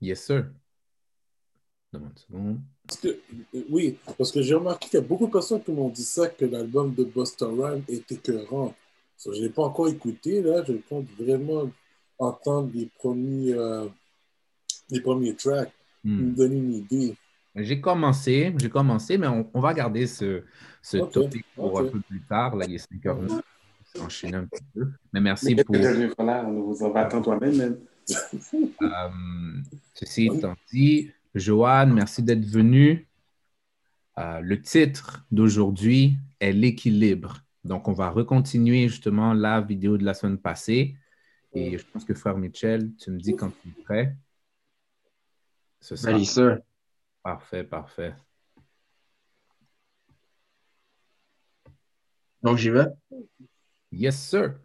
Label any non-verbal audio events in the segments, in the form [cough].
Yes, sir. Une seconde. Parce que- oui, parce que j'ai remarqué qu'il y a beaucoup de personnes qui m'ont dit ça, que l'album de Busta Rhymes est écœurant. Je n'ai pas encore écouté, là. Je compte vraiment entendre les premiers, euh, les premiers tracks, Hmm. me donner une idée. J'ai commencé, j'ai commencé, mais on, on va garder ce, ce Ok, topic pour ok. un peu plus tard. Là, il est 5 heures. On va enchaîner un petit peu. Mais merci Mais pour. voilà, on vous en va attendre toi-même. Euh, ceci étant dit, Joanne, merci d'être venu. Euh, le titre d'aujourd'hui est l'équilibre. Donc, on va recontinuer justement la vidéo de la semaine passée. Et je pense que frère Michel, tu me dis quand tu es prêt. Ce sera Ready, sir. parfait, parfait. Donc, j'y vais. Yes, sir.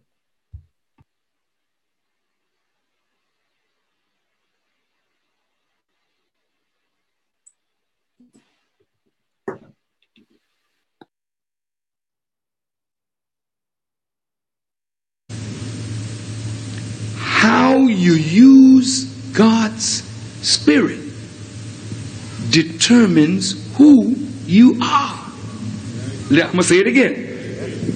You use God's Spirit determines who you are. Let me say it again.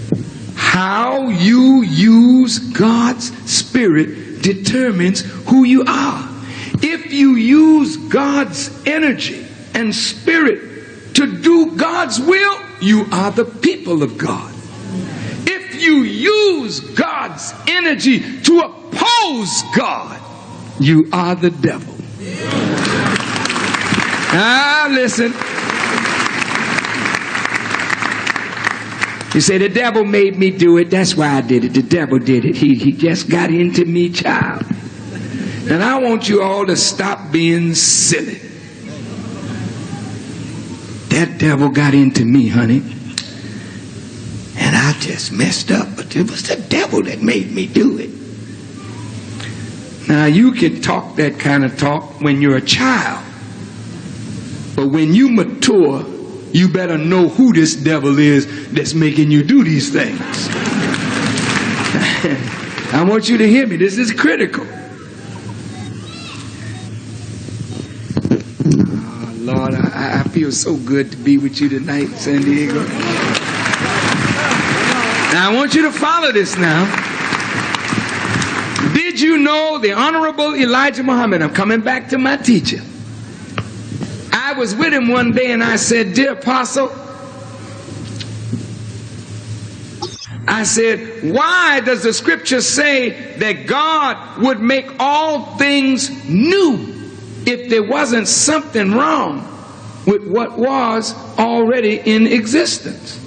How you use God's Spirit determines who you are. If you use God's energy and spirit to do God's will, you are the people of God if you use God's energy to oppose God, you are the devil. Ah, listen. You say the devil made me do it. That's why I did it. The devil did it. He, he just got into me, child. And I want you all to stop being silly. That devil got into me, honey. And I just messed up, but it was the devil that made me do it. Now, you can talk that kind of talk when you're a child, but when you mature, you better know who this devil is that's making you do these things. [laughs] I want you to hear me. This is critical. Oh, Lord, I, I feel so good to be with you tonight, San Diego. Now I want you to follow this now. Did you know the Honorable Elijah Muhammad? I'm coming back to my teacher. I was with him one day and I said, Dear Apostle, I said, why does the scripture say that God would make all things new if there wasn't something wrong with what was already in existence?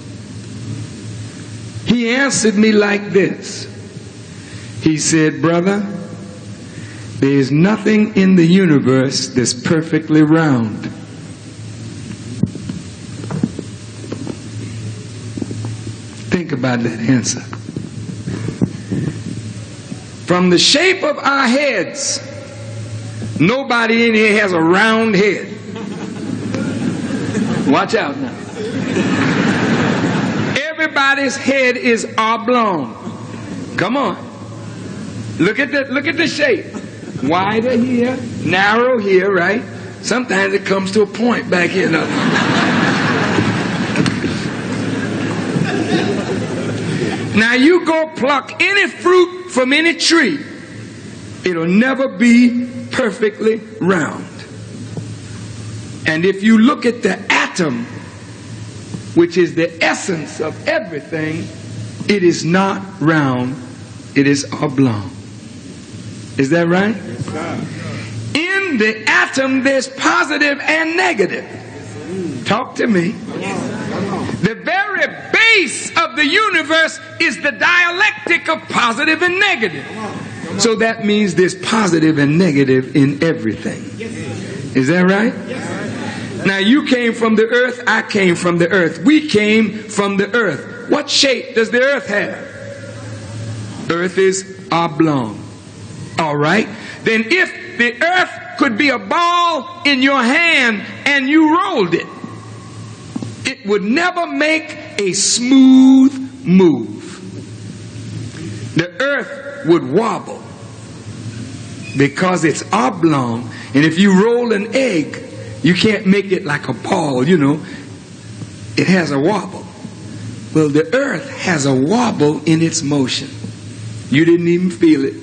He answered me like this. He said, Brother, there is nothing in the universe that's perfectly round. Think about that answer. From the shape of our heads, nobody in here has a round head. Watch out now. Everybody's head is oblong. Come on. Look at the look at the shape. Wider here, narrow here, right? Sometimes it comes to a point back here. Now, now you go pluck any fruit from any tree, it'll never be perfectly round. And if you look at the atom, which is the essence of everything, it is not round, it is oblong. Is that right? In the atom, there's positive and negative. Talk to me. The very base of the universe is the dialectic of positive and negative. So that means there's positive and negative in everything. Is that right? Now you came from the earth, I came from the earth. We came from the earth. What shape does the earth have? Earth is oblong. All right? Then if the earth could be a ball in your hand and you rolled it, it would never make a smooth move. The earth would wobble. because it's oblong. And if you roll an egg, you can't make it like a ball, you know. It has a wobble. Well, the earth has a wobble in its motion. You didn't even feel it.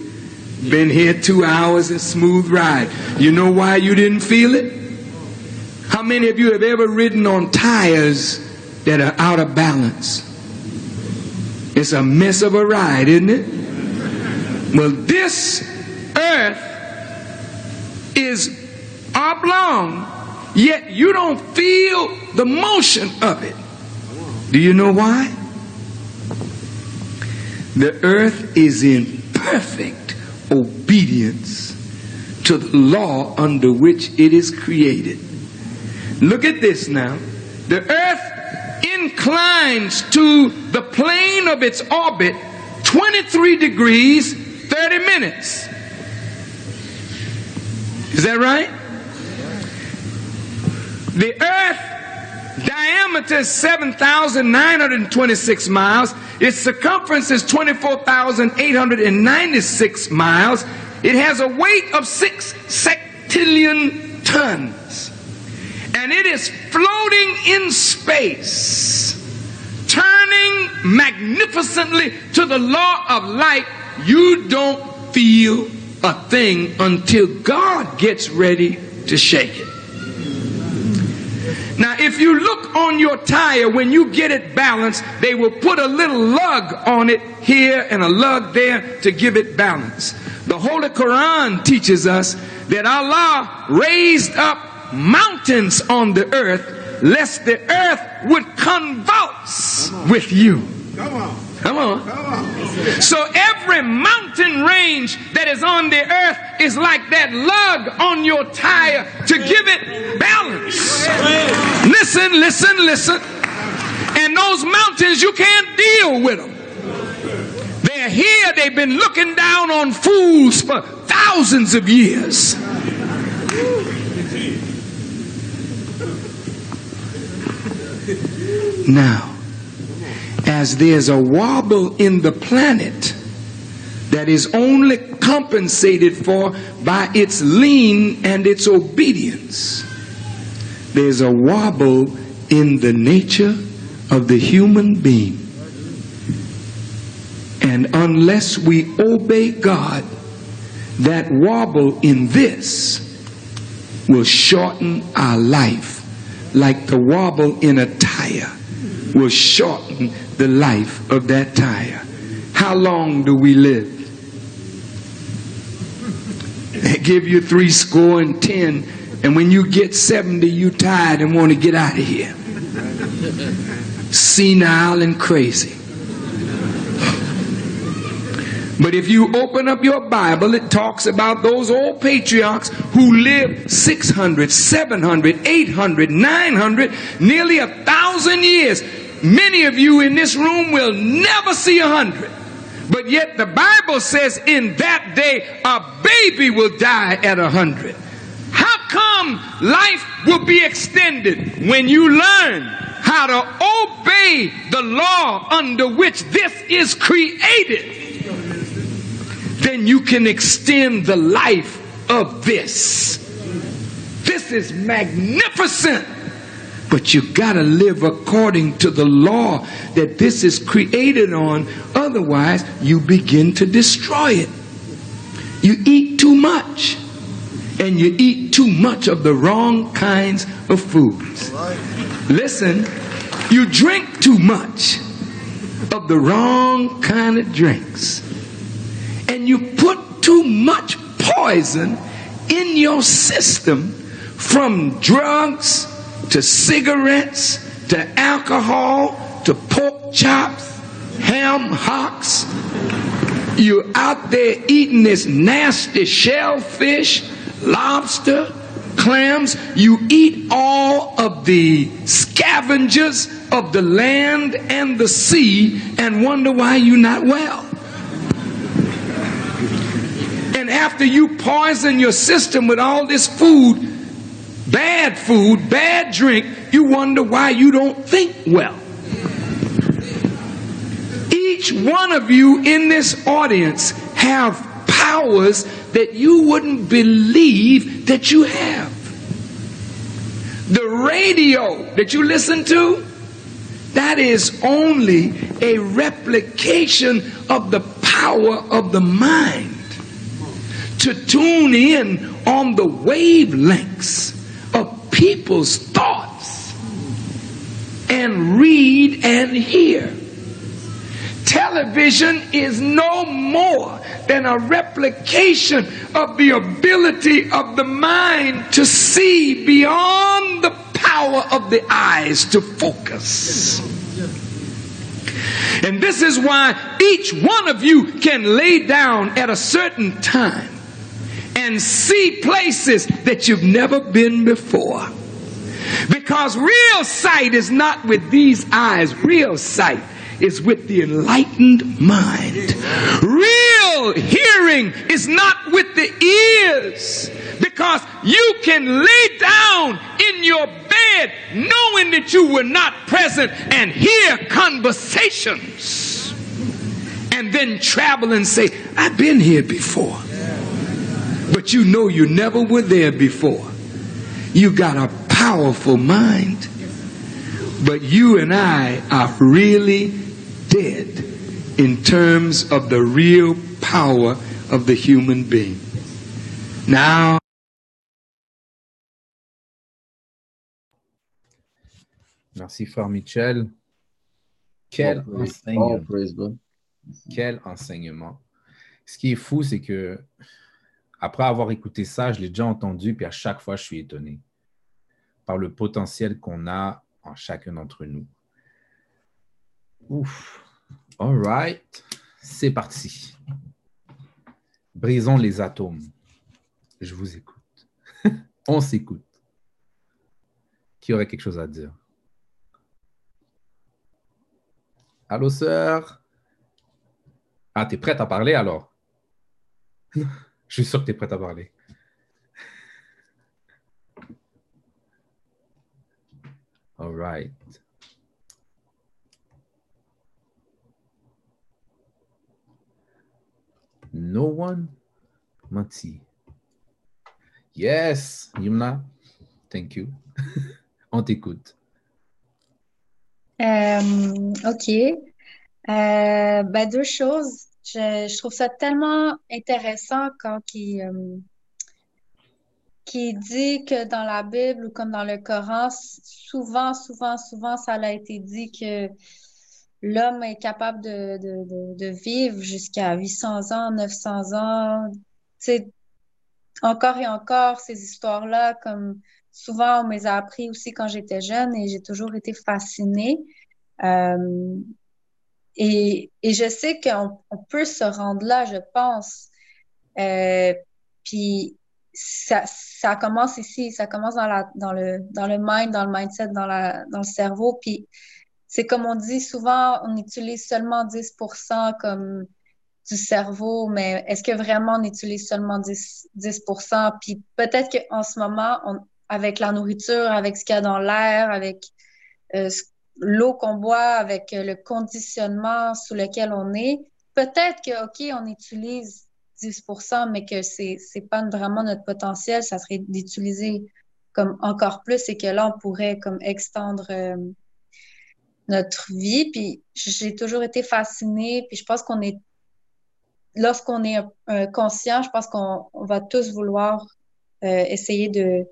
Been here two hours, a smooth ride. You know why you didn't feel it? How many of you have ever ridden on tires that are out of balance? It's a mess of a ride, isn't it? Well, this earth is oblong, yet you don't feel the motion of it. Do you know why? The earth is in perfect obedience to the law under which it is created. Look at this now. The earth inclines to the plane of its orbit 23 degrees 30 minutes. Is that right? The earth diameter is 7,926 miles. Its circumference is 24,896 miles. It has a weight of six sextillion tons. And it is floating in space, turning magnificently to the law of light. You don't feel a thing until God gets ready to shake it. Now, if you look on your tire when you get it balanced, they will put a little lug on it here and a lug there to give it balance. The Holy Quran teaches us that Allah raised up mountains on the earth lest the earth would convulse with you. Come on. Come on. So every mountain range that is on the earth is like that lug on your tire to give it balance. Listen, listen, listen. And those mountains, you can't deal with them. They're here, they've been looking down on fools for thousands of years. Now, as there's a wobble in the planet that is only compensated for by its lean and its obedience, there's a wobble in the nature of the human being. And unless we obey God, that wobble in this will shorten our life like the wobble in a tire will shorten the life of that tire. How long do we live? They give you three score and ten, and when you get 70, you tired and want to get out of here. Senile and crazy. But if you open up your Bible, it talks about those old patriarchs who lived 600, 700, 800, 900, nearly a thousand years. Many of you in this room will never see a hundred. But yet the Bible says in that day a baby will die at a hundred. How come life will be extended when you learn how to obey the law under which this is created? Then you can extend the life of this. This is magnificent. But you gotta live according to the law that this is created on. Otherwise, you begin to destroy it. You eat too much. And you eat too much of the wrong kinds of foods. Listen, you drink too much of the wrong kind of drinks. And you put too much poison in your system from drugs to cigarettes to alcohol to pork chops, ham hocks. You're out there eating this nasty shellfish, lobster, clams. You eat all of the scavengers of the land and the sea and wonder why you're not well. And after you poison your system with all this food, bad food, bad drink, you wonder why you don't think well. Each one of you in this audience have powers that you wouldn't believe that you have. The radio that you listen to, that is only a replication of the power of the mind to tune in on the wavelengths people's thoughts and read and hear. Television is no more than a replication of the ability of the mind to see beyond the power of the eyes to focus. And this is why each one of you can lay down at a certain time and see places that you've never been before. Because real sight is not with these eyes, real sight is with the enlightened mind. Real hearing is not with the ears because you can lay down in your bed knowing that you were not present and hear conversations and then travel and say, I've been here before. But you know you never were there before. You got a powerful mind. But you and I are really dead in terms of the real power of the human being. Now, Merci, Frère Michel. Quel All praise- enseignement. all praise God. Quel enseignement. Ce qui est fou, c'est que après avoir écouté ça, je l'ai déjà entendu, puis à chaque fois, je suis étonné par le potentiel qu'on a en chacun d'entre nous. Ouf. All right. C'est parti. Brisons les atomes. Je vous écoute. [laughs] On s'écoute. Qui aurait quelque chose à dire? Allô, sœur? Ah, t'es prête à parler alors? [laughs] Je suis sûr que t'es prête à parler. All right. No one? Mati. Yes, Yumna. Thank you. [laughs] On t'écoute. Euh, ok. Euh, ben, deux choses. Je, trouve ça tellement intéressant quand il, euh, qu'il dit que dans la Bible ou comme dans le Coran, souvent, souvent, souvent, ça a été dit que l'homme est capable de, de, vivre jusqu'à 800 ans, 900 ans. Encore et encore, ces histoires-là, comme souvent on les a appris aussi quand j'étais jeune et j'ai toujours été fascinée. Euh, et, je sais qu'on on peut se rendre là, je pense. Euh, puis ça, commence ici, ça commence dans, la, dans, le, dans le mind, dans le mindset, dans, la, le cerveau. Puis c'est comme on dit souvent, on utilise seulement 10% comme du cerveau, mais est-ce que vraiment on utilise seulement 10, 10%? Puis peut-être qu'en ce moment, on, avec la nourriture, avec ce qu'il y a dans l'air, avec euh, l'eau qu'on boit, avec le conditionnement sous lequel on est, peut-être que, OK, on utilise 10% mais que c'est c'est pas vraiment notre potentiel, ça serait d'utiliser comme encore plus et que là, on pourrait comme extendre euh, notre vie. Puis j'ai toujours été fascinée, puis je pense qu'on est, lorsqu'on est euh, conscient, je pense qu'on on va tous vouloir euh, essayer de,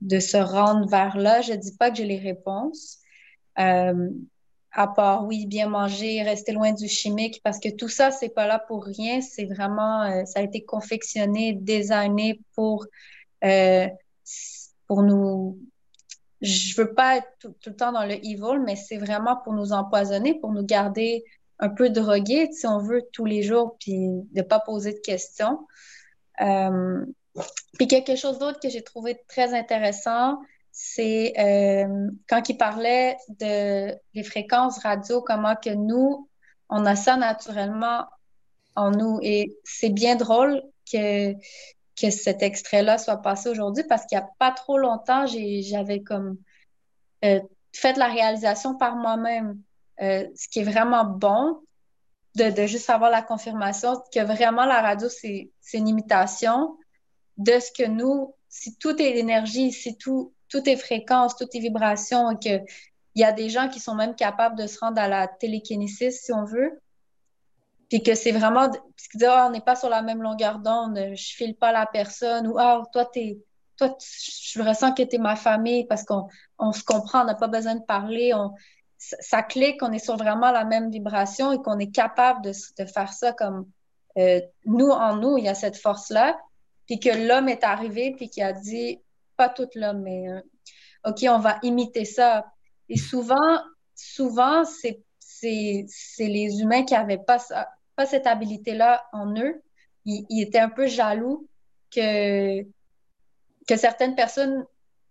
de se rendre vers là. Je dis pas que j'ai les réponses. Euh, à part, oui, bien manger, rester loin du chimique, parce que tout ça, c'est pas là pour rien. C'est vraiment, euh, ça a été confectionné, designé pour, euh, pour nous. Je veux pas être tout, le temps dans le evil, mais c'est vraiment pour nous empoisonner, pour nous garder un peu drogués, si on veut, tous les jours, puis de pas poser de questions. Puis quelque chose d'autre que j'ai trouvé très intéressant, c'est euh, quand il parlait de les fréquences radio, comment que nous, on a ça naturellement en nous. Et c'est bien drôle que, que cet extrait-là soit passé aujourd'hui parce qu'il n'y a pas trop longtemps, j'avais comme euh, fait la réalisation par moi-même. Euh, ce qui est vraiment bon, de, juste avoir la confirmation que vraiment la radio, c'est une imitation de ce que nous, si tout est énergie, si tout, tout est fréquence, tout est vibration, et que il y a des gens qui sont même capables de se rendre à la télékinésis, si on veut. Puis que c'est vraiment, parce que oh, on n'est pas sur la même longueur d'onde, je file pas la personne, ou oh, toi, t'es, toi, je ressens que tu es ma famille parce qu'on on se comprend, on n'a pas besoin de parler, on, ça clique, on est sur vraiment la même vibration et qu'on est capable de, de, faire ça comme euh, nous, en nous, il y a cette force-là. Puis que l'homme est arrivé, puis qui a dit, pas tout l'homme, mais euh, OK, on va imiter ça. Et souvent, souvent, c'est les humains qui n'avaient pas, pas cette habilité-là en eux. Ils, ils, étaient un peu jaloux que, que certaines personnes,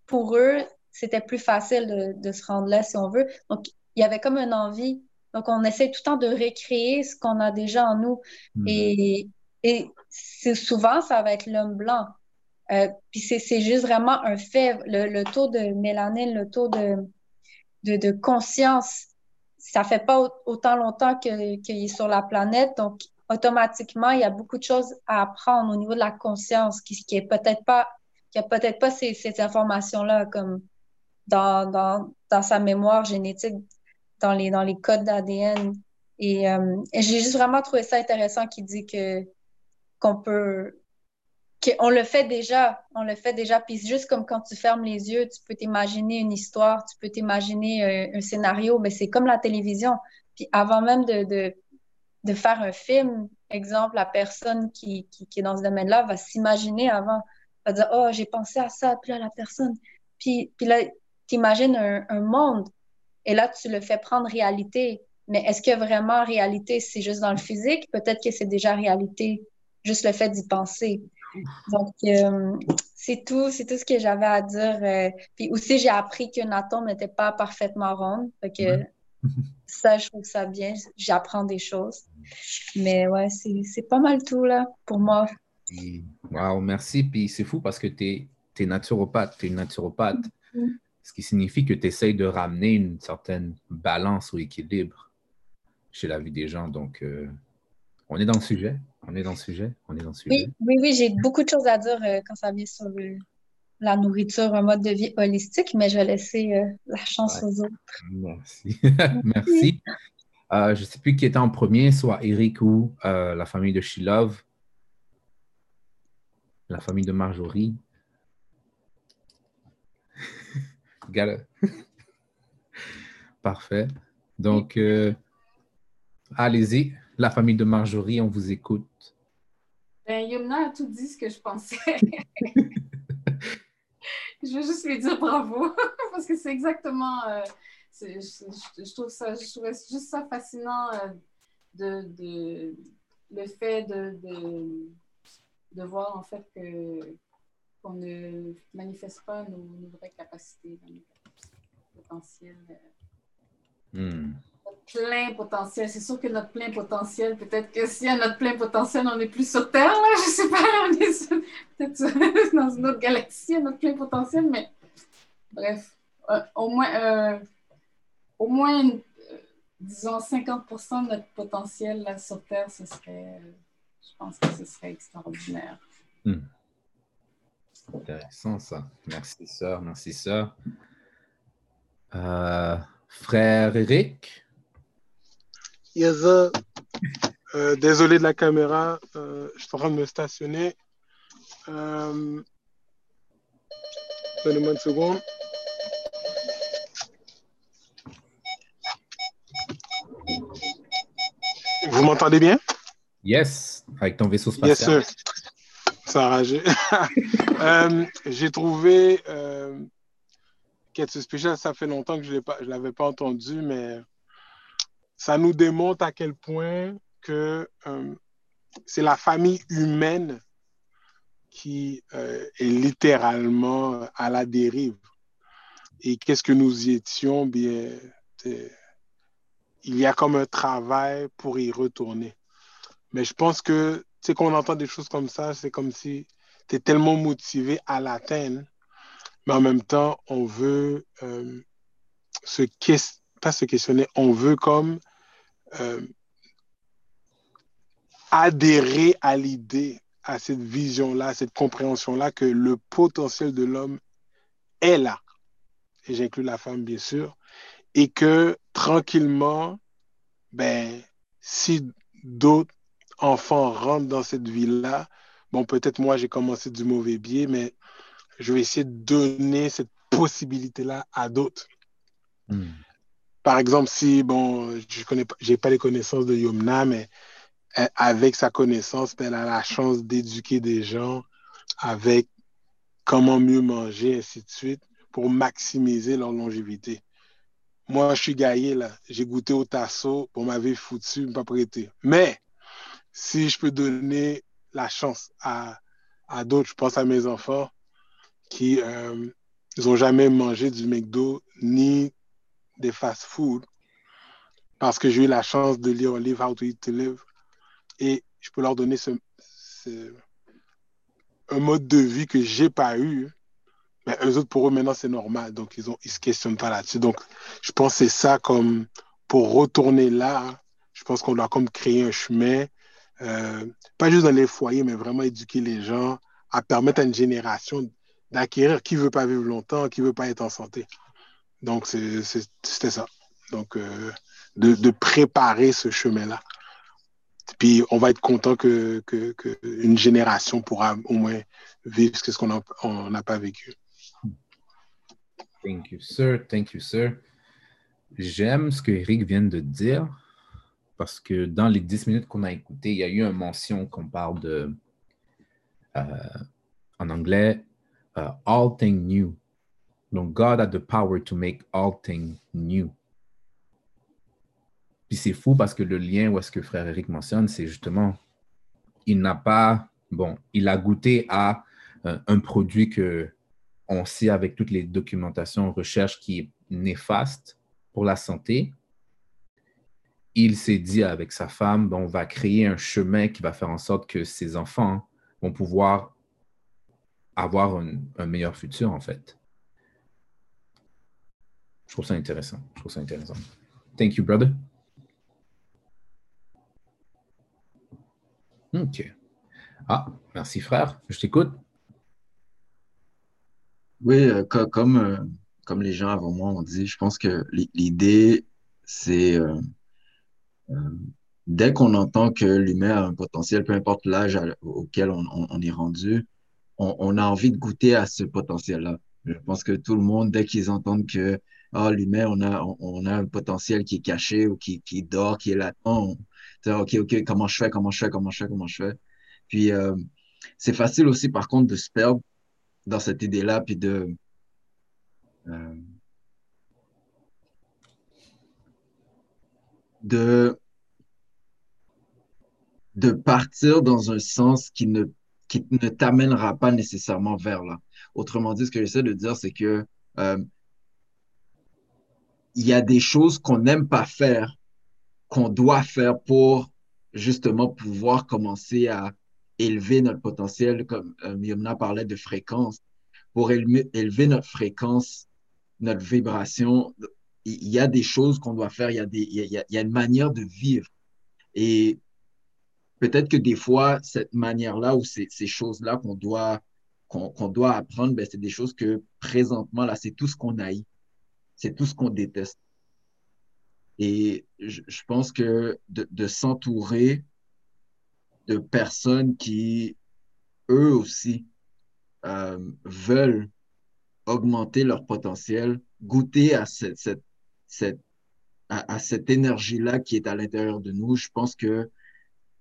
pour eux, c'était plus facile de, de, se rendre là, si on veut. Donc, il y avait comme une envie. Donc, on essaie tout le temps de recréer ce qu'on a déjà en nous. Mm. Et, et souvent, ça va être l'homme blanc. Euh, puis c'est juste vraiment un fait. Le, le, taux de mélanine, le taux de, de, de conscience, ça fait pas autant longtemps qu'il est sur la planète. Donc, automatiquement, il y a beaucoup de choses à apprendre au niveau de la conscience qui, qui est peut-être pas, qui a peut-être pas ces, ces informations-là comme dans, dans, dans sa mémoire génétique dans les, dans les codes d'ADN. Et, euh, j'ai juste vraiment trouvé ça intéressant qui dit que qu'on peut qu'on le fait déjà, on le fait déjà. Puis juste comme quand tu fermes les yeux, tu peux t'imaginer une histoire, tu peux t'imaginer un, euh, un, scénario, mais c'est comme la télévision. Puis avant même de, de, de, faire un film, exemple, la personne qui, qui, est dans ce domaine-là va s'imaginer avant, va dire, oh, j'ai pensé à ça, puis là, la personne. Puis, puis là, tu imagines un, un monde et là, tu le fais prendre réalité. Mais est-ce que vraiment réalité, c'est juste dans le physique? Peut-être que c'est déjà réalité, juste le fait d'y penser. Donc, euh, c'est tout, c'est tout ce que j'avais à dire. Euh, puis aussi, j'ai appris qu'un atome n'était pas parfaitement rond. que [laughs] ça, je trouve ça bien. J'apprends des choses. Mais ouais, c'est pas mal tout, là, pour moi. Wow, merci. Puis c'est fou parce que tu es, naturopathe, tu es une naturopathe. Mm-hmm ce qui signifie que tu essayes de ramener une certaine balance ou équilibre chez la vie des gens. Donc, euh, on est dans le sujet. On est dans le sujet. On est dans le sujet. Oui, oui, oui j'ai beaucoup de choses à dire euh, quand ça vient sur la nourriture, un mode de vie holistique, mais je vais laisser euh, la chance aux autres. Merci. [laughs] Merci. je ne sais plus qui était en premier, soit Eric ou la famille de Shilov, la famille de Marjorie. [laughs] [laughs] Parfait. Donc, euh, allez-y, la famille de Marjorie, on vous écoute. Ben, Yumna a tout dit ce que je pensais. [laughs] je veux juste lui dire bravo, [laughs] parce que c'est exactement. Euh, je, trouve ça, je trouvais juste ça fascinant euh, de, de, le fait de, de, de voir en fait que qu'on ne manifeste pas nos, vraies capacités, nos potentiels. Hmm. Notre plein potentiel. C'est sûr que notre plein potentiel, peut-être que si a notre plein potentiel, on n'est plus sur Terre, là, je sais pas, on est peut-être [laughs] dans une autre galaxie, à notre plein potentiel, mais bref, euh, au moins, euh, au moins euh, disons 50% de notre potentiel là, sur Terre, ce serait, je pense que ce serait extraordinaire. Hmm. Intéressant ça. Merci, sœur. Merci, sœur. Frère Eric. Yes, euh, désolé de la caméra. Euh, je suis en train de me stationner. Euh, Donnez-moi une seconde. Vous m'entendez bien? Yes, avec ton vaisseau spatial. Yes, ça [laughs] euh, J'ai trouvé Quête spécial, ça fait longtemps que je ne l'avais pas entendu, mais ça nous démontre à quel point que euh, c'est la famille humaine qui euh, est littéralement à la dérive. Et qu'est-ce que nous y étions? Bien, il y a comme un travail pour y retourner. Mais je pense que sais, quand on entend des choses comme ça, c'est comme si tu es tellement motivé à l'atteindre, mais en même temps, on veut euh, se pas se questionner, on veut comme euh, adhérer à l'idée, à cette vision-là, cette compréhension-là que le potentiel de l'homme est là. Et j'inclus la femme, bien sûr. Et que tranquillement, ben, si d'autres enfants rentrent dans cette vie-là, bon, peut-être moi, j'ai commencé du mauvais biais, mais je vais essayer de donner cette possibilité-là à d'autres. Hmm. Par exemple, si, bon, je connais pas, j'ai pas les connaissances de Yomna, mais euh, avec sa connaissance, elle a la chance d'éduquer des gens avec comment mieux manger, ainsi de suite, pour maximiser leur longévité. Moi, je suis gaillé, là. J'ai goûté au tasseau, on m'avait foutu, pas prêté. Mais, si je peux donner la chance à, à d'autres, je pense à mes enfants qui euh, n'ont jamais mangé du McDo ni des fast-food parce que j'ai eu la chance de lire un livre How to Eat to Live et je peux leur donner ce, un mode de vie que j'ai pas eu. Mais eux autres, pour eux, maintenant, c'est normal. Donc, ils ne ils se questionnent pas là-dessus. Donc, je pense que c'est ça comme pour retourner là, je pense qu'on doit comme créer un chemin, euh, pas juste dans les foyers, mais vraiment éduquer les gens à permettre à une génération d'acquérir qui ne veut pas vivre longtemps, qui ne veut pas être en santé. Donc, c'était ça. Donc, euh, de, préparer ce chemin-là. Puis, on va être content que, une génération pourra au moins vivre ce qu'on n'a pas vécu. Thank you, sir. Thank you, sir. J'aime ce que Eric vient de dire parce que dans les 10 minutes qu'on a écoutées, il y a eu une mention qu'on parle de, euh, en anglais, euh, all things new. Donc, God a the power to make all things new. Puis c'est fou parce que le lien où est-ce que frère Eric mentionne, c'est justement, il n'a pas, bon, il a goûté à euh, un produit que on sait avec toutes les documentations, recherches qui est néfaste pour la santé. Il s'est dit avec sa femme, bon, on va créer un chemin qui va faire en sorte que ses enfants vont pouvoir avoir un, un meilleur futur, en fait. Je trouve ça intéressant. Je trouve. Thank you, brother. OK. Ah, merci, frère. Je t'écoute. Oui, euh, euh, comme les gens avant moi ont dit, je pense que l'i- l'idée, c'est euh, dès qu'on entend que l'humain a un potentiel, peu importe l'âge auquel on, est rendu, on a envie de goûter à ce potentiel-là. Je pense que tout le monde, dès qu'ils entendent que ah, l'humain, on a, on, a un potentiel qui est caché ou qui, qui dort, qui est latent, OK, OK, comment je fais, comment je fais, comment je fais, comment je fais? Puis, euh, c'est facile aussi, par contre, de se perdre dans cette idée-là, puis de, euh, de, de partir dans un sens qui ne, qui ne t'amènera pas nécessairement vers là. Autrement dit, ce que j'essaie de dire, c'est que euh, il y a des choses qu'on n'aime pas faire, qu'on doit faire pour justement pouvoir commencer à élever notre potentiel, comme euh, parlait de fréquence, pour élever, notre fréquence, notre vibration, il y a des choses qu'on doit faire, il y a, des, il y a, il y a une manière de vivre. Et peut-être que des fois, cette manière-là ou ces, ces choses-là qu'on doit, qu'on qu'on doit apprendre, ben, c'est des choses que présentement, là, c'est tout ce qu'on haït. C'est tout ce qu'on déteste. Et je, pense que de, s'entourer de personnes qui, eux aussi, euh, veulent augmenter leur potentiel, goûter à cette, cette, cette, à, cette énergie-là qui est à l'intérieur de nous, je pense que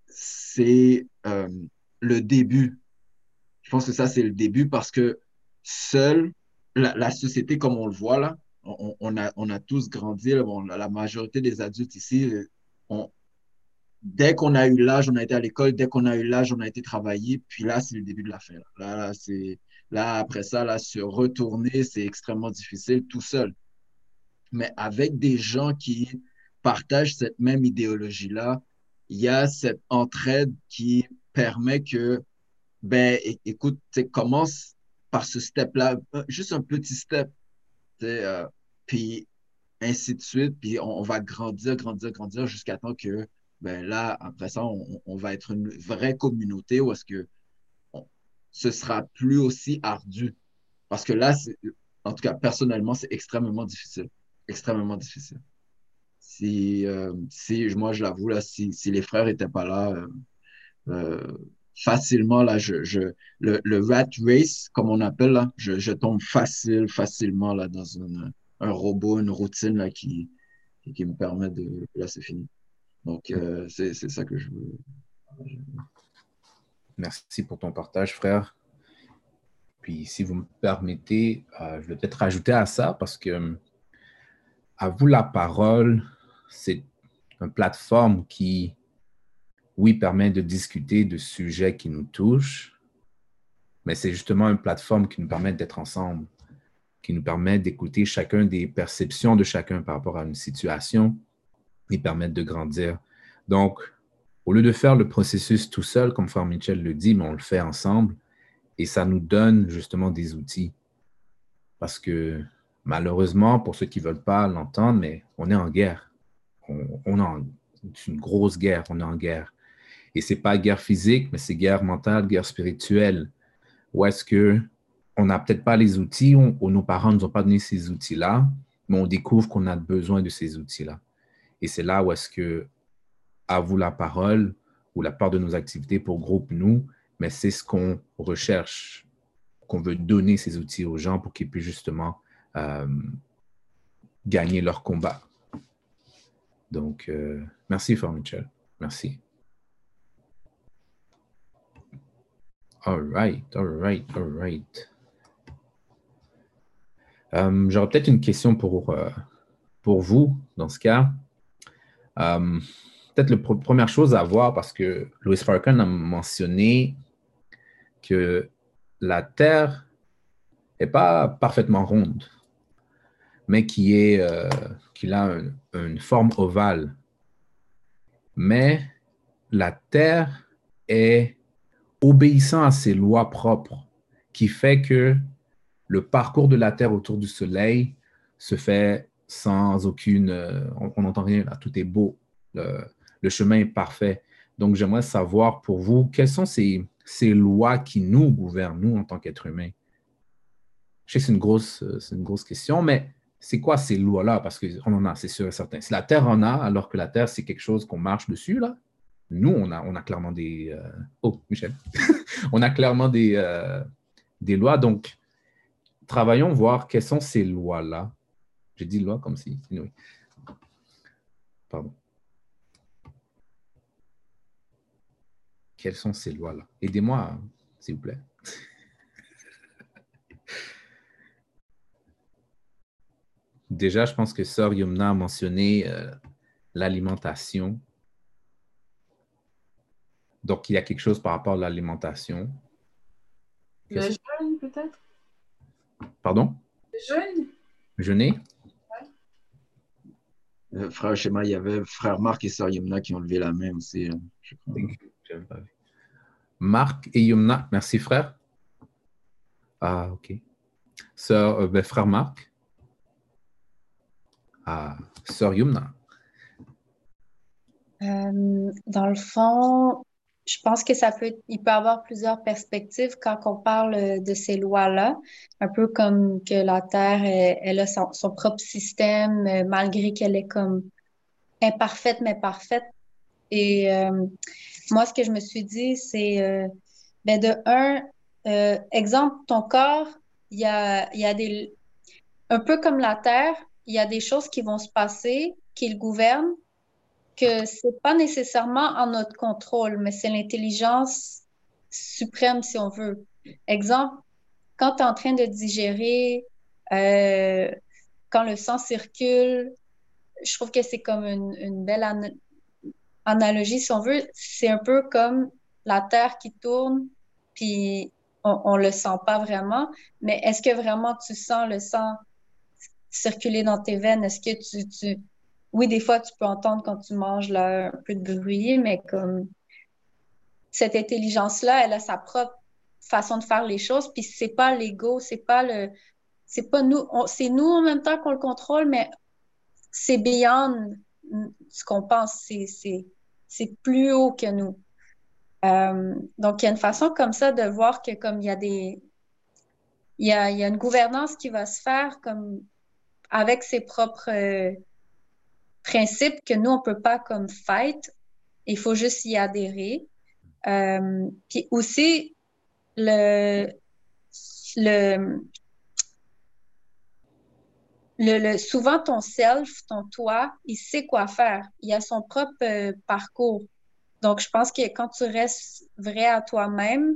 c'est euh, le début. Je pense que ça, c'est le début parce que seul, la, la société comme on le voit là, on, a, on a tous grandi, bon, la majorité des adultes ici, dès qu'on a eu l'âge, on a été à l'école, dès qu'on a eu l'âge, on a été travailler, puis là, c'est le début de la fin. Là, là, c'est, là après ça, là, se retourner, c'est extrêmement difficile tout seul. Mais avec des gens qui partagent cette même idéologie-là, il y a cette entraide qui permet que, ben, écoute, commence par ce step-là, un- juste un petit step, euh, puis ainsi de suite, puis on, va grandir, grandir, grandir jusqu'à temps que ben là, après ça, on, va être une vraie communauté où est-ce que ce sera plus aussi ardu. Parce que là, en tout cas, personnellement, c'est extrêmement difficile. Extrêmement difficile. Si, euh, si moi, je l'avoue, là, si, les frères étaient pas là, euh, euh, facilement, là, je, je, le, le rat race, comme on appelle, là, je, je tombe facile, facilement, là, dans une, un robot, une routine, là, qui, qui me permet de, là, c'est fini. Donc, euh, c'est, ça que je veux. Merci pour ton partage, frère. Puis, si vous me permettez, euh, je vais peut-être rajouter à ça parce que à vous la parole, c'est une plateforme qui, oui, permet de discuter de sujets qui nous touchent, mais c'est justement une plateforme qui nous permet d'être ensemble, qui nous permet d'écouter chacun des perceptions de chacun par rapport à une situation et permettre de grandir. Donc, au lieu de faire le processus tout seul, comme Frère Michel le dit, mais on le fait ensemble et ça nous donne justement des outils. Parce que malheureusement, pour ceux qui ne veulent pas l'entendre, mais on est en guerre. On, on une grosse guerre, on est en guerre. Et ce n'est pas guerre physique, mais c'est guerre mentale, guerre spirituelle. Où est-ce que on n'a peut-être pas les outils, nos parents ne nous ont pas donné ces outils-là, mais on découvre qu'on a besoin de ces outils-là. Et c'est là où est-ce que à vous la parole ou la part de nos activités pour groupe nous, mais c'est ce qu'on recherche, qu'on veut donner ces outils aux gens pour qu'ils puissent justement euh, gagner leur combat. Donc, euh, merci, Frère Michel. Merci. All right, all right, all right. Euh, J'aurais peut-être une question pour, euh, pour vous dans ce cas. Euh, peut-être la pr- première chose à voir, parce que Louis Farrakhan a mentionné que la Terre n'est pas parfaitement ronde, mais qui est, qu'il a un- une forme ovale. Mais la Terre est obéissant à ses lois propres, qui fait que le parcours de la Terre autour du Soleil se fait sans aucune... euh, on n'entend rien, là, tout est beau. Le, chemin est parfait. Donc, j'aimerais savoir pour vous, quelles sont ces, lois qui nous gouvernent, nous, en tant qu'êtres humains? Je sais que c'est une grosse, euh, c'est une grosse question, mais c'est quoi ces lois-là? Parce qu'on en a, c'est sûr et certain. Si la Terre en a, alors que la Terre, c'est quelque chose qu'on marche dessus, là, nous, on a, on a clairement des... euh, Oh, Michel. [laughs] on a clairement des, des lois. Donc, travaillons voir quelles sont ces lois-là. J'ai dit loi comme si... Pardon. Quelles sont ces lois-là? Aidez-moi, s'il vous plaît. [laughs] Déjà, je pense que Sœur Yumna a mentionné euh, l'alimentation. Donc, il y a quelque chose par rapport à l'alimentation. Le jeûne, peut-être? Pardon? Le jeûne? Jeûner? Euh, frère Shema, il y avait frère Marc et sœur Yumna qui ont levé la main aussi. hein, je crois. J'avais pas vu. Marc et Yumna, merci frère. Ah, ok. Sœur, euh, ben, frère Marc. Ah, sœur Yumna. Euh, dans le fond, je pense que ça peut, il peut avoir plusieurs perspectives quand on parle euh, de ces lois-là, un peu comme que la Terre, elle, elle a son, propre système, euh, malgré qu'elle est comme imparfaite, mais parfaite. Et euh, moi, ce que je me suis dit, c'est, euh, ben de un, euh, exemple, ton corps, il y a, y a des, un peu comme la Terre, il y a des choses qui vont se passer, qui le gouvernent, que c'est pas nécessairement en notre contrôle, mais c'est l'intelligence suprême, si on veut. Exemple, quand tu es en train de digérer, euh, quand le sang circule, je trouve que c'est comme une, belle ana- analogie, si on veut. C'est un peu comme la terre qui tourne, puis on, on le sent pas vraiment. Mais est-ce que vraiment tu sens le sang circuler dans tes veines? Est-ce que tu... Oui, des fois, tu peux entendre quand tu manges là, un peu de bruit, mais comme cette intelligence-là, elle a sa propre façon de faire les choses, puis c'est pas l'ego, c'est pas le... C'est pas nous, c'est nous en même temps qu'on le contrôle, mais c'est beyond ce qu'on pense. C'est, plus haut que nous. Euh, donc, il y a une façon comme ça de voir que comme il y a des... Il y a, y a une gouvernance qui va se faire comme avec ses propres principes que nous, on peut pas comme fight. Il faut juste y adhérer. Euh, puis aussi, le, le, le, souvent ton self, ton toi, il sait quoi faire. Il a son propre euh, parcours. Donc, je pense que quand tu restes vrai à toi-même,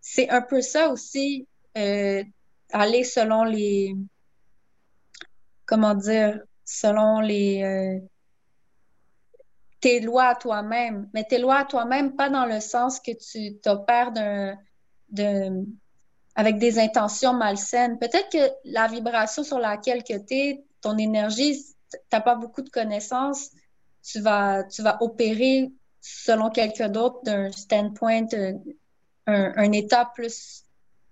c'est un peu ça aussi, euh, aller selon les, comment dire, selon les, euh, tes lois à toi-même. Mais tes lois à toi-même, pas dans le sens que tu t'opères d'un, avec des intentions malsaines. Peut-être que la vibration sur laquelle tu es, ton énergie, tu n'as pas beaucoup de connaissances, tu vas, tu vas opérer selon quelqu'un d'autre d'un standpoint, euh, un, état plus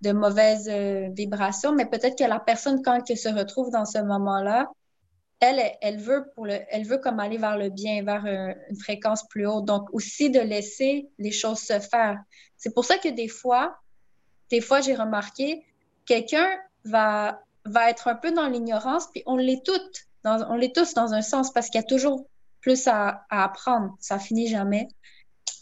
de mauvaise euh, vibration, mais peut-être que la personne, quand elle se retrouve dans ce moment-là, elle, veut comme aller vers le bien, vers une fréquence plus haute. Donc aussi de laisser les choses se faire. C'est pour ça que des fois, des fois, j'ai remarqué, quelqu'un va, va être un peu dans l'ignorance, puis on l'est toutes, on l'est tous dans un sens, parce qu'il y a toujours plus à, apprendre. Ça finit jamais.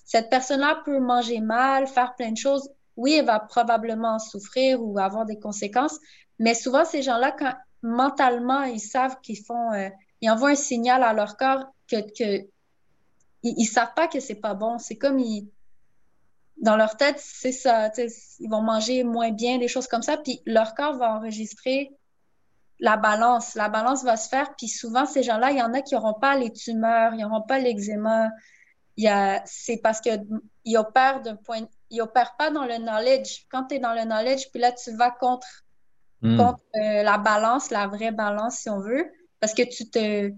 Cette personne-là peut manger mal, faire plein de choses. Oui, elle va probablement souffrir ou avoir des conséquences, mais souvent, ces gens-là, quand mentalement, ils savent qu'ils font, euh, ils envoient un signal à leur corps que, que ils, savent pas que c'est pas bon. C'est comme ils, dans leur tête, c'est ça. Ils vont manger moins bien, des choses comme ça, puis leur corps va enregistrer la balance. La balance va se faire, puis souvent, ces gens-là, il y en a qui n'auront pas les tumeurs, ils n'auront pas l'eczéma. C'est parce qu'ils opèrent d'un point... Ils pas dans le knowledge. Quand tu es dans le knowledge, puis là, tu vas contre, hmm. contre euh, la balance, la vraie balance, si on veut, parce que tu te,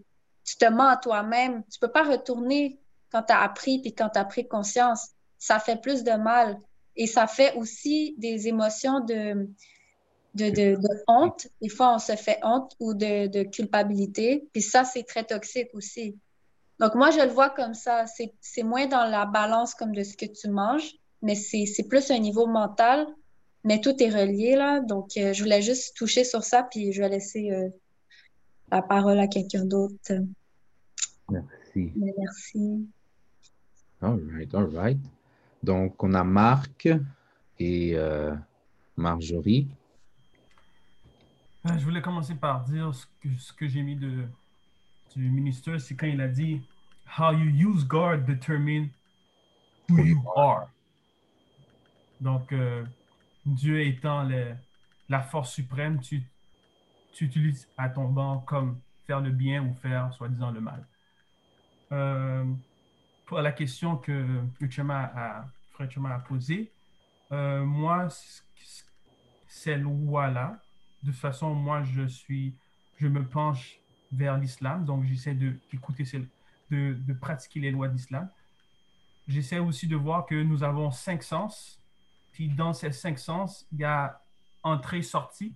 tu te mens à toi-même. Tu peux pas retourner quand tu as appris, puis quand tu as pris conscience ça fait plus de mal. Et ça fait aussi des émotions de, de, de, honte. Des fois, on se fait honte ou de, de culpabilité. Puis ça, c'est très toxique aussi. Donc, moi, je le vois comme ça. C'est moins dans la balance comme de ce que tu manges, mais c'est plus un niveau mental. Mais tout est relié, là. Donc, euh, je voulais juste toucher sur ça, puis je vais laisser euh, la parole à quelqu'un d'autre. Merci. merci. All right, all right. Donc, on a Marc et euh, Marjorie. Je voulais commencer par dire ce que, ce que j'ai mis de, du ministre, c'est quand il a dit How you use God determine who you are. Donc, euh, Dieu étant la force suprême, tu, tu utilises à ton banc comme faire le bien ou faire, soi-disant, le mal pour la question que Uchema a, a posée, euh, moi, ces lois-là, de toute façon, moi, je suis, je me penche vers l'islam, donc j'essaie d'écouter, de, de pratiquer les lois d'islam. J'essaie aussi de voir que nous avons cinq sens, puis dans ces cinq sens, il y a entrée, sortie,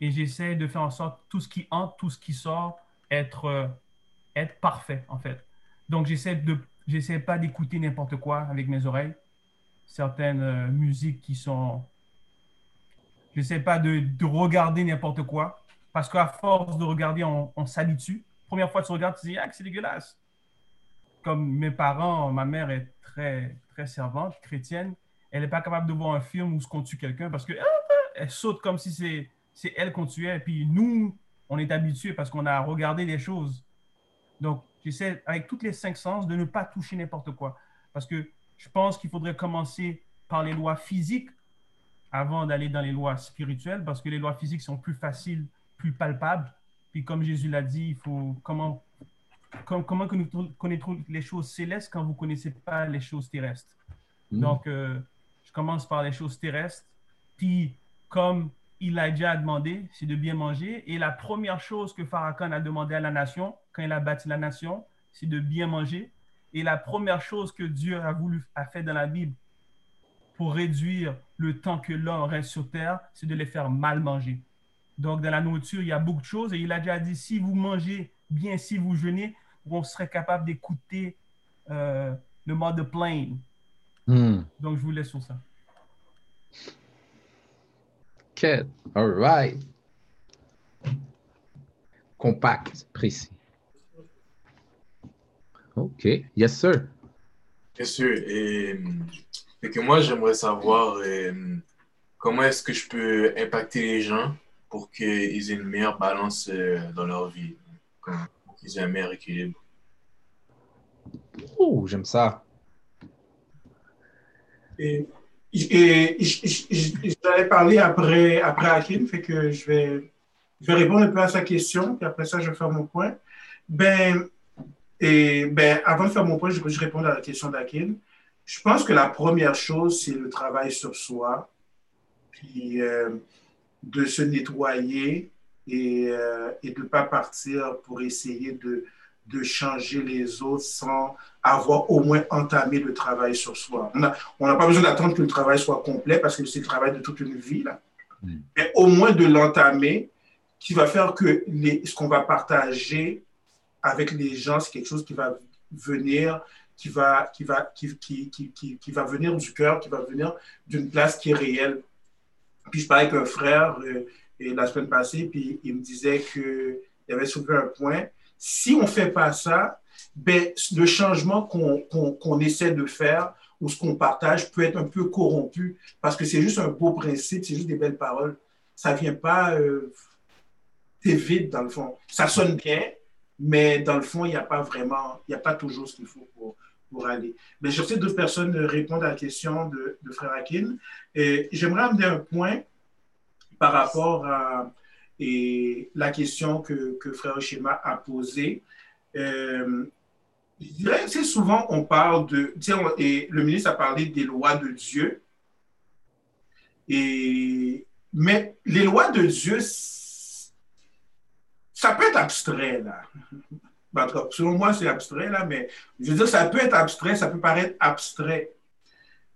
et j'essaie de faire en sorte tout ce qui entre, tout ce qui sort, être, être parfait, en fait. Donc, j'essaie de pas d'écouter n'importe quoi avec mes oreilles. Certaines euh, musiques qui sont. J'essaie pas de, de regarder n'importe quoi. Parce qu'à force de regarder, on, on s'habitue. Première fois que tu regardes, tu dis, ah, c'est dégueulasse. Comme mes parents, ma mère est très, très servante, chrétienne. Elle n'est pas capable de voir un film où qu'on tue quelqu'un parce que ah, elle saute comme si c'est elle qu'on tuait. Puis nous, on est habitués parce qu'on a regardé des choses. Donc, J'essaie, avec toutes les cinq sens, de ne pas toucher n'importe quoi. Parce que je pense qu'il faudrait commencer par les lois physiques avant d'aller dans les lois spirituelles, parce que les lois physiques sont plus faciles, plus palpables. Puis comme Jésus l'a dit, il faut comment, comment, que nous connaîtrons les choses célestes quand vous ne connaissez pas les choses terrestres. Mmh. Donc, euh, commence par les choses terrestres. Puis, comme Elijah a demandé, c'est de bien manger. Et la première chose que Farrakhan a demandé à la nation, quand il a bâti la nation, c'est de bien manger. Et la première chose que Dieu a voulu a fait dans la Bible pour réduire le temps que l'homme reste sur terre, c'est de les faire mal manger. Donc, dans la nourriture, il y a beaucoup de choses. Et il a déjà dit, si vous mangez bien, si vous jeûnez, on serait capable d'écouter euh, le mode plane. Hmm. Donc, je vous laisse sur ça. OK. All right. Compact, précis. OK. Yes, sir. Bien sûr. Et, et que moi, j'aimerais savoir euh, comment est-ce que je peux impacter les gens pour qu'ils aient une meilleure balance euh, dans leur vie, pour qu'ils aient un meilleur équilibre? Oh, j'aime ça. Et, et, j'allais parler après, après Hakim, fait que je vais, je vais répondre un peu à sa question, puis après ça, je vais faire mon point. Ben, et, ben, avant de faire mon point, je, je réponds à la question d'Hakim. Je pense que la première chose, c'est le travail sur soi, puis euh, de se nettoyer et, euh, et de ne pas partir pour essayer de, de changer les autres sans avoir au moins entamé le travail sur soi. On n'a pas besoin d'attendre que le travail soit complet parce que c'est le travail de toute une vie, là. Mm. Mais au moins de l'entamer, qui va faire que les, ce qu'on va partager avec les gens, c'est quelque chose qui va venir, qui va, qui va, qui, qui, qui, qui, qui va venir du cœur, qui va venir d'une place qui est réelle. Puis je parlais avec un frère euh, et la semaine passée, puis il me disait qu'il avait soulevé un point. Si on ne fait pas ça, ben, le changement qu'on essaie de faire ou ce qu'on partage peut être un peu corrompu parce que c'est juste un beau principe, c'est juste des belles paroles. Ça ne vient pas, euh, vide dans le fond. Ça sonne bien, mais dans le fond, il n'y a pas vraiment, il n'y a pas toujours ce qu'il faut pour, pour aller. Mais je sais d'autres personnes répondent à la question de, de Frère Akin. J'aimerais amener un point par rapport à et la question que, Frère Schéma a posée. Euh, je dirais, souvent on parle de, et le ministre a parlé des lois de Dieu. Mais les lois de Dieu, ça peut être abstrait, là. Selon moi, c'est abstrait, là, mais je veux dire, ça peut être abstrait, ça peut paraître abstrait.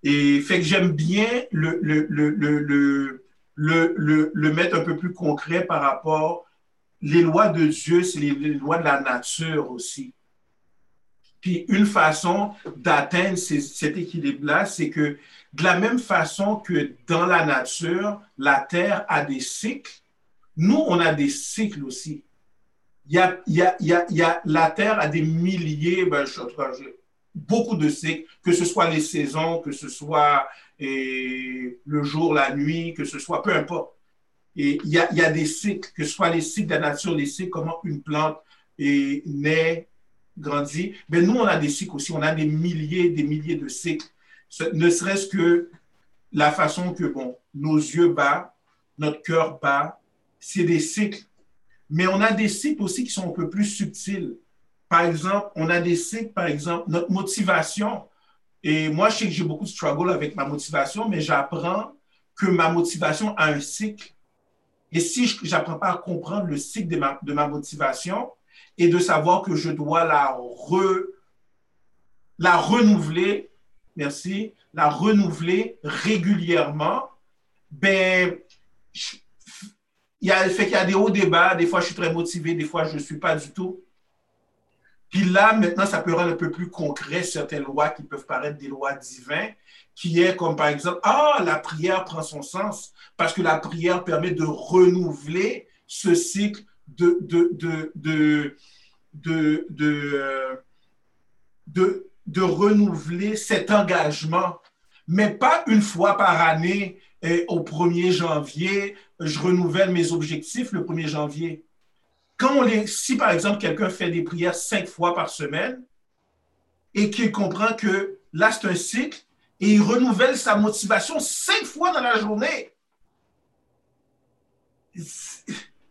Et fait que j'aime bien le, le, le, mettre un peu plus concret par rapport. Les lois de Dieu, c'est les, les lois de la nature aussi. Puis une façon d'atteindre cet équilibre-là, c'est que de la même façon que dans la nature, la Terre a des cycles, nous, on a des cycles aussi. Il y a, il y a, il y a, la Terre a des milliers, ben, je- je- beaucoup de cycles, que ce soit les saisons, que ce soit eh, le jour, la nuit, que ce soit, peu importe. Et il y a, y a des cycles, que ce soit les cycles de la nature, les cycles, comment une plante eh, naît, grandit. Mais nous, on a des cycles aussi, on a des milliers, des milliers de cycles. Ne serait-ce que la façon que, bon, nos yeux battent, notre cœur bat, c'est des cycles. Mais on a des cycles aussi qui sont un peu plus subtils. Par exemple, on a des cycles, par exemple, notre motivation. Et moi, je sais que j'ai beaucoup de struggle avec ma motivation, mais j'apprends que ma motivation a un cycle. Et si je n'apprends pas à comprendre le cycle de ma, de ma motivation et de savoir que je dois la, re, la renouveler, merci, la renouveler régulièrement, ben, il y a, fait qu'il y a des hauts débats, des fois je suis très motivé, des fois je ne suis pas du tout. Puis là, maintenant, ça peut rendre un peu plus concret certaines lois qui peuvent paraître des lois divines, qui est comme par exemple, ah, la prière prend son sens parce que la prière permet de renouveler ce cycle de, de, de, de, de, de, euh, renouveler cet engagement, mais pas une fois par année euh, au 1er janvier, je renouvelle mes objectifs le 1er janvier. Si par exemple quelqu'un fait des prières cinq fois par semaine et qu'il comprend que là c'est un cycle et il renouvelle sa motivation cinq fois dans la journée.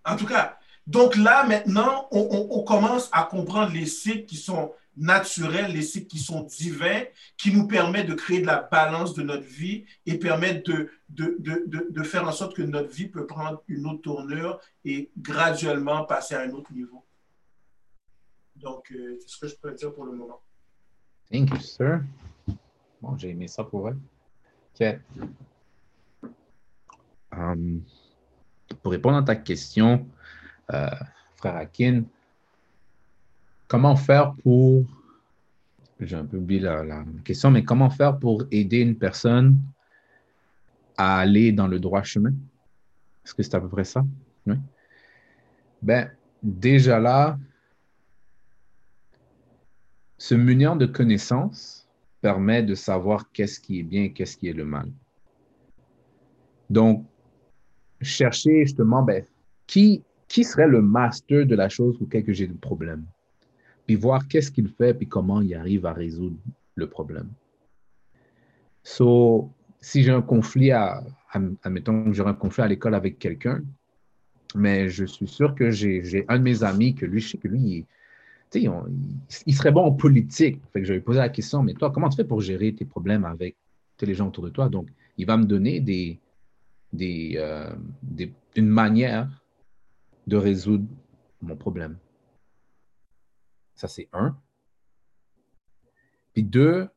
En tout cas, donc là maintenant, on commence à comprendre les cycles qui sont naturels, les cycles qui sont divins, qui nous permettent de créer de la balance de notre vie et permettent de, de, de, de, faire en sorte que notre vie peut prendre une autre tournure et graduellement passer à un autre niveau. Donc, euh, c'est ce que je peux dire pour le moment. Thank you, sir. Bon, j'ai aimé ça pour elle. OK. Um, pour répondre à ta question, euh, frère Akin, comment faire pour j'ai un peu oublié la, question, mais comment faire pour aider une personne à aller dans le droit chemin? Est-ce que c'est à peu près ça? Oui. Ben, déjà là, se munir de connaissances permet de savoir qu'est-ce qui est bien et qu'est-ce qui est le mal. Donc, chercher justement, ben, qui, serait le master de la chose auquel j'ai le problème? Puis voir qu'est-ce qu'il fait, puis comment il arrive à résoudre le problème. So, si j'ai un conflit à, admettons que j'aurai un conflit à l'école avec quelqu'un, mais je suis sûr que j'ai un de mes amis que lui, que lui, il, il, serait bon en politique. Fait que je vais lui poser la question, mais toi, comment tu fais pour gérer tes problèmes avec les gens autour de toi? Donc, il va me donner des, des, euh, des, une manière de résoudre mon problème. Ça, c'est un. Puis deux,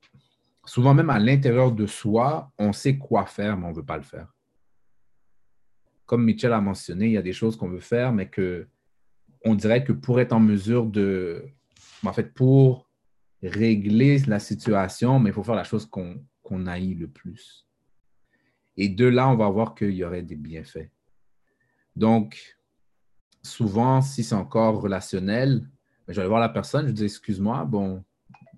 souvent même à l'intérieur de soi, on sait quoi faire, mais on ne veut pas le faire. Comme Michel a mentionné, il y a des choses qu'on veut faire, mais que on dirait que pour être en mesure de, en fait, pour régler la situation, mais il faut faire la chose qu'on qu haït le plus. Et de là, on va voir qu'il y aurait des bienfaits. Donc, souvent, si c'est encore relationnel, je vais aller voir la personne, je dis excuse-moi, bon,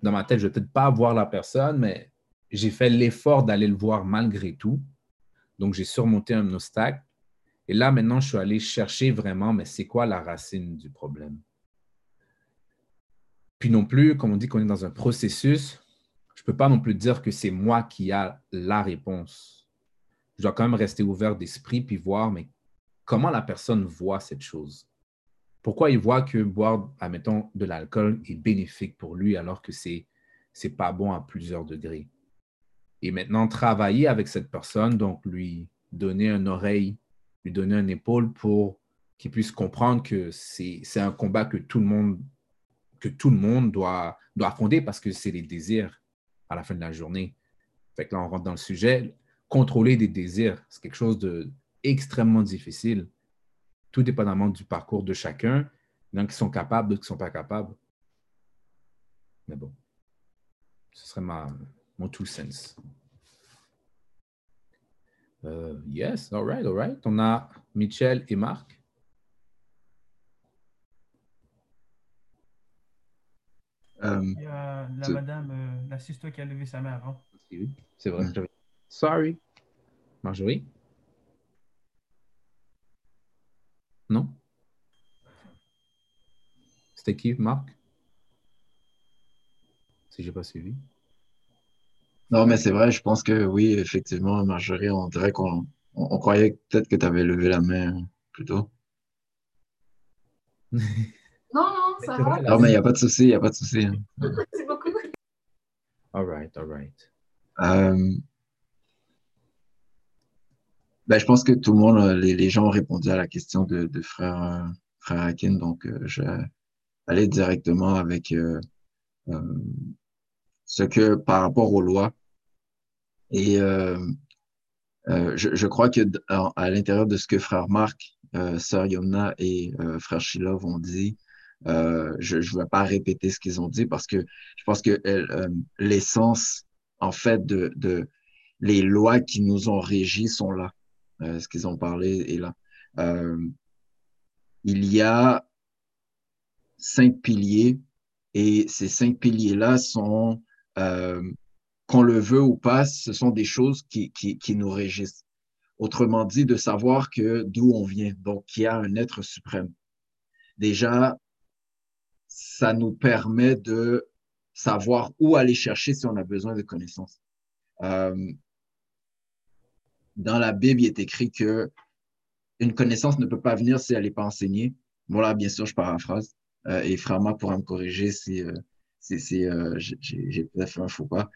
dans ma tête, je ne vais peut-être pas voir la personne, mais j'ai fait l'effort d'aller le voir malgré tout. Donc, j'ai surmonté un obstacle. Et là, maintenant, je suis allé chercher vraiment, mais c'est quoi la racine du problème? Puis non plus, comme on dit qu'on est dans un processus, je ne peux pas non plus dire que c'est moi qui a la réponse. Je dois quand même rester ouvert d'esprit puis voir, mais comment la personne voit cette chose? Pourquoi il voit que boire, admettons, de l'alcool est bénéfique pour lui alors que c'est n'est pas bon à plusieurs degrés? Et maintenant, travailler avec cette personne, donc lui donner une oreille, lui donner une épaule pour qu'il puisse comprendre que c'est un combat que tout le monde, que tout le monde doit, doit affronter parce que c'est les désirs à la fin de la journée. Fait que là, on rentre dans le sujet. Contrôler des désirs, c'est quelque chose d'extrêmement difficile tout dépendamment du parcours de chacun. Il y en a qui sont capables, d'autres qui ne sont pas capables. Mais bon, ce serait ma, mon two sense. Uh, yes, all right, all right. On a Michel et Marc. Um, Il y a la madame, euh, l'assistant qui a levé sa main avant. Oui, c'est vrai. Sorry. Marjorie? Non? C'était qui, Marc? Si j'ai pas suivi. Non, mais c'est vrai, je pense que oui, effectivement, Marjorie, on dirait qu'on on, croyait peut-être que tu avais levé la main plus tôt. [laughs] non, non, ça va. non, mais il n'y a pas de souci, il n'y a pas de souci. [laughs] Merci beaucoup. All right, all right. Euh, ben, je pense que tout le monde, euh, les, les, gens ont répondu à la question de, de frère, euh, frère Hakim, donc euh, je aller directement avec euh, euh, ce que par rapport aux lois. Et je, je, crois que à, l'intérieur de ce que frère Marc, sœur Yomna et frère Shilov ont dit, je ne vais pas répéter ce qu'ils ont dit parce que je pense que l'essence, en fait, de, de les lois qui nous ont régis sont là. Euh, ce qu'ils ont parlé est là. Euh, il y a cinq piliers et ces cinq piliers-là sont, euh, qu'on le veut ou pas, ce sont des choses qui, qui, nous régissent. Autrement dit, de savoir que d'où on vient, donc qu'il y a un être suprême. Déjà, ça nous permet de savoir où aller chercher si on a besoin de connaissances. Euh, dans la Bible, il est écrit que une connaissance ne peut pas venir si elle n'est pas enseignée. Voilà, bien sûr, je paraphrase. Euh, et Frama pourra me corriger si, euh, euh, j'ai peut-être fait un faux pas.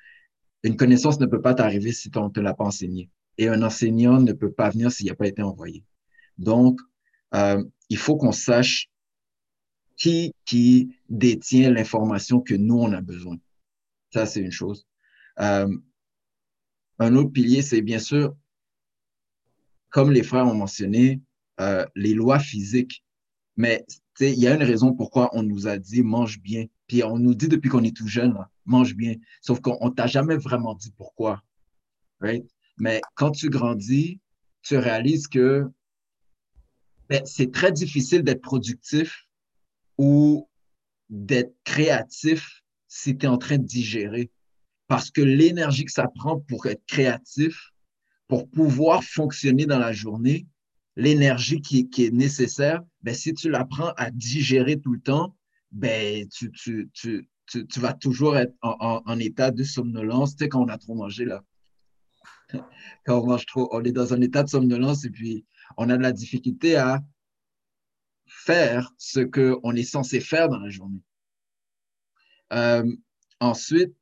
Une connaissance ne peut pas t'arriver si on ne te l'a pas enseigné. Et un enseignant ne peut pas venir s'il n'a pas été envoyé. Donc, il faut qu'on sache qui, détient l'information que nous, on a besoin. Ça, c'est une chose. Un autre pilier, c'est bien sûr comme les frères ont mentionné, les lois physiques. Mais il y a une raison pourquoi on nous a dit mange bien. Puis on nous dit depuis qu'on est tout jeune, mange bien. Sauf qu'on ne t'a jamais vraiment dit pourquoi. Mais quand tu grandis, tu réalises que ben, c'est très difficile d'être productif ou d'être créatif si tu es en train de digérer. Parce que l'énergie que ça prend pour être créatif, pour pouvoir fonctionner dans la journée, l'énergie qui, est nécessaire, ben, si tu la prends à digérer tout le temps, ben, tu, tu, tu, tu, vas toujours être en, en, état de somnolence. Tu sais, quand on a trop mangé, là. [laughs] quand on mange trop, on est dans un état de somnolence et puis on a de la difficulté à faire ce qu'on est censé faire dans la journée. Euh, ensuite,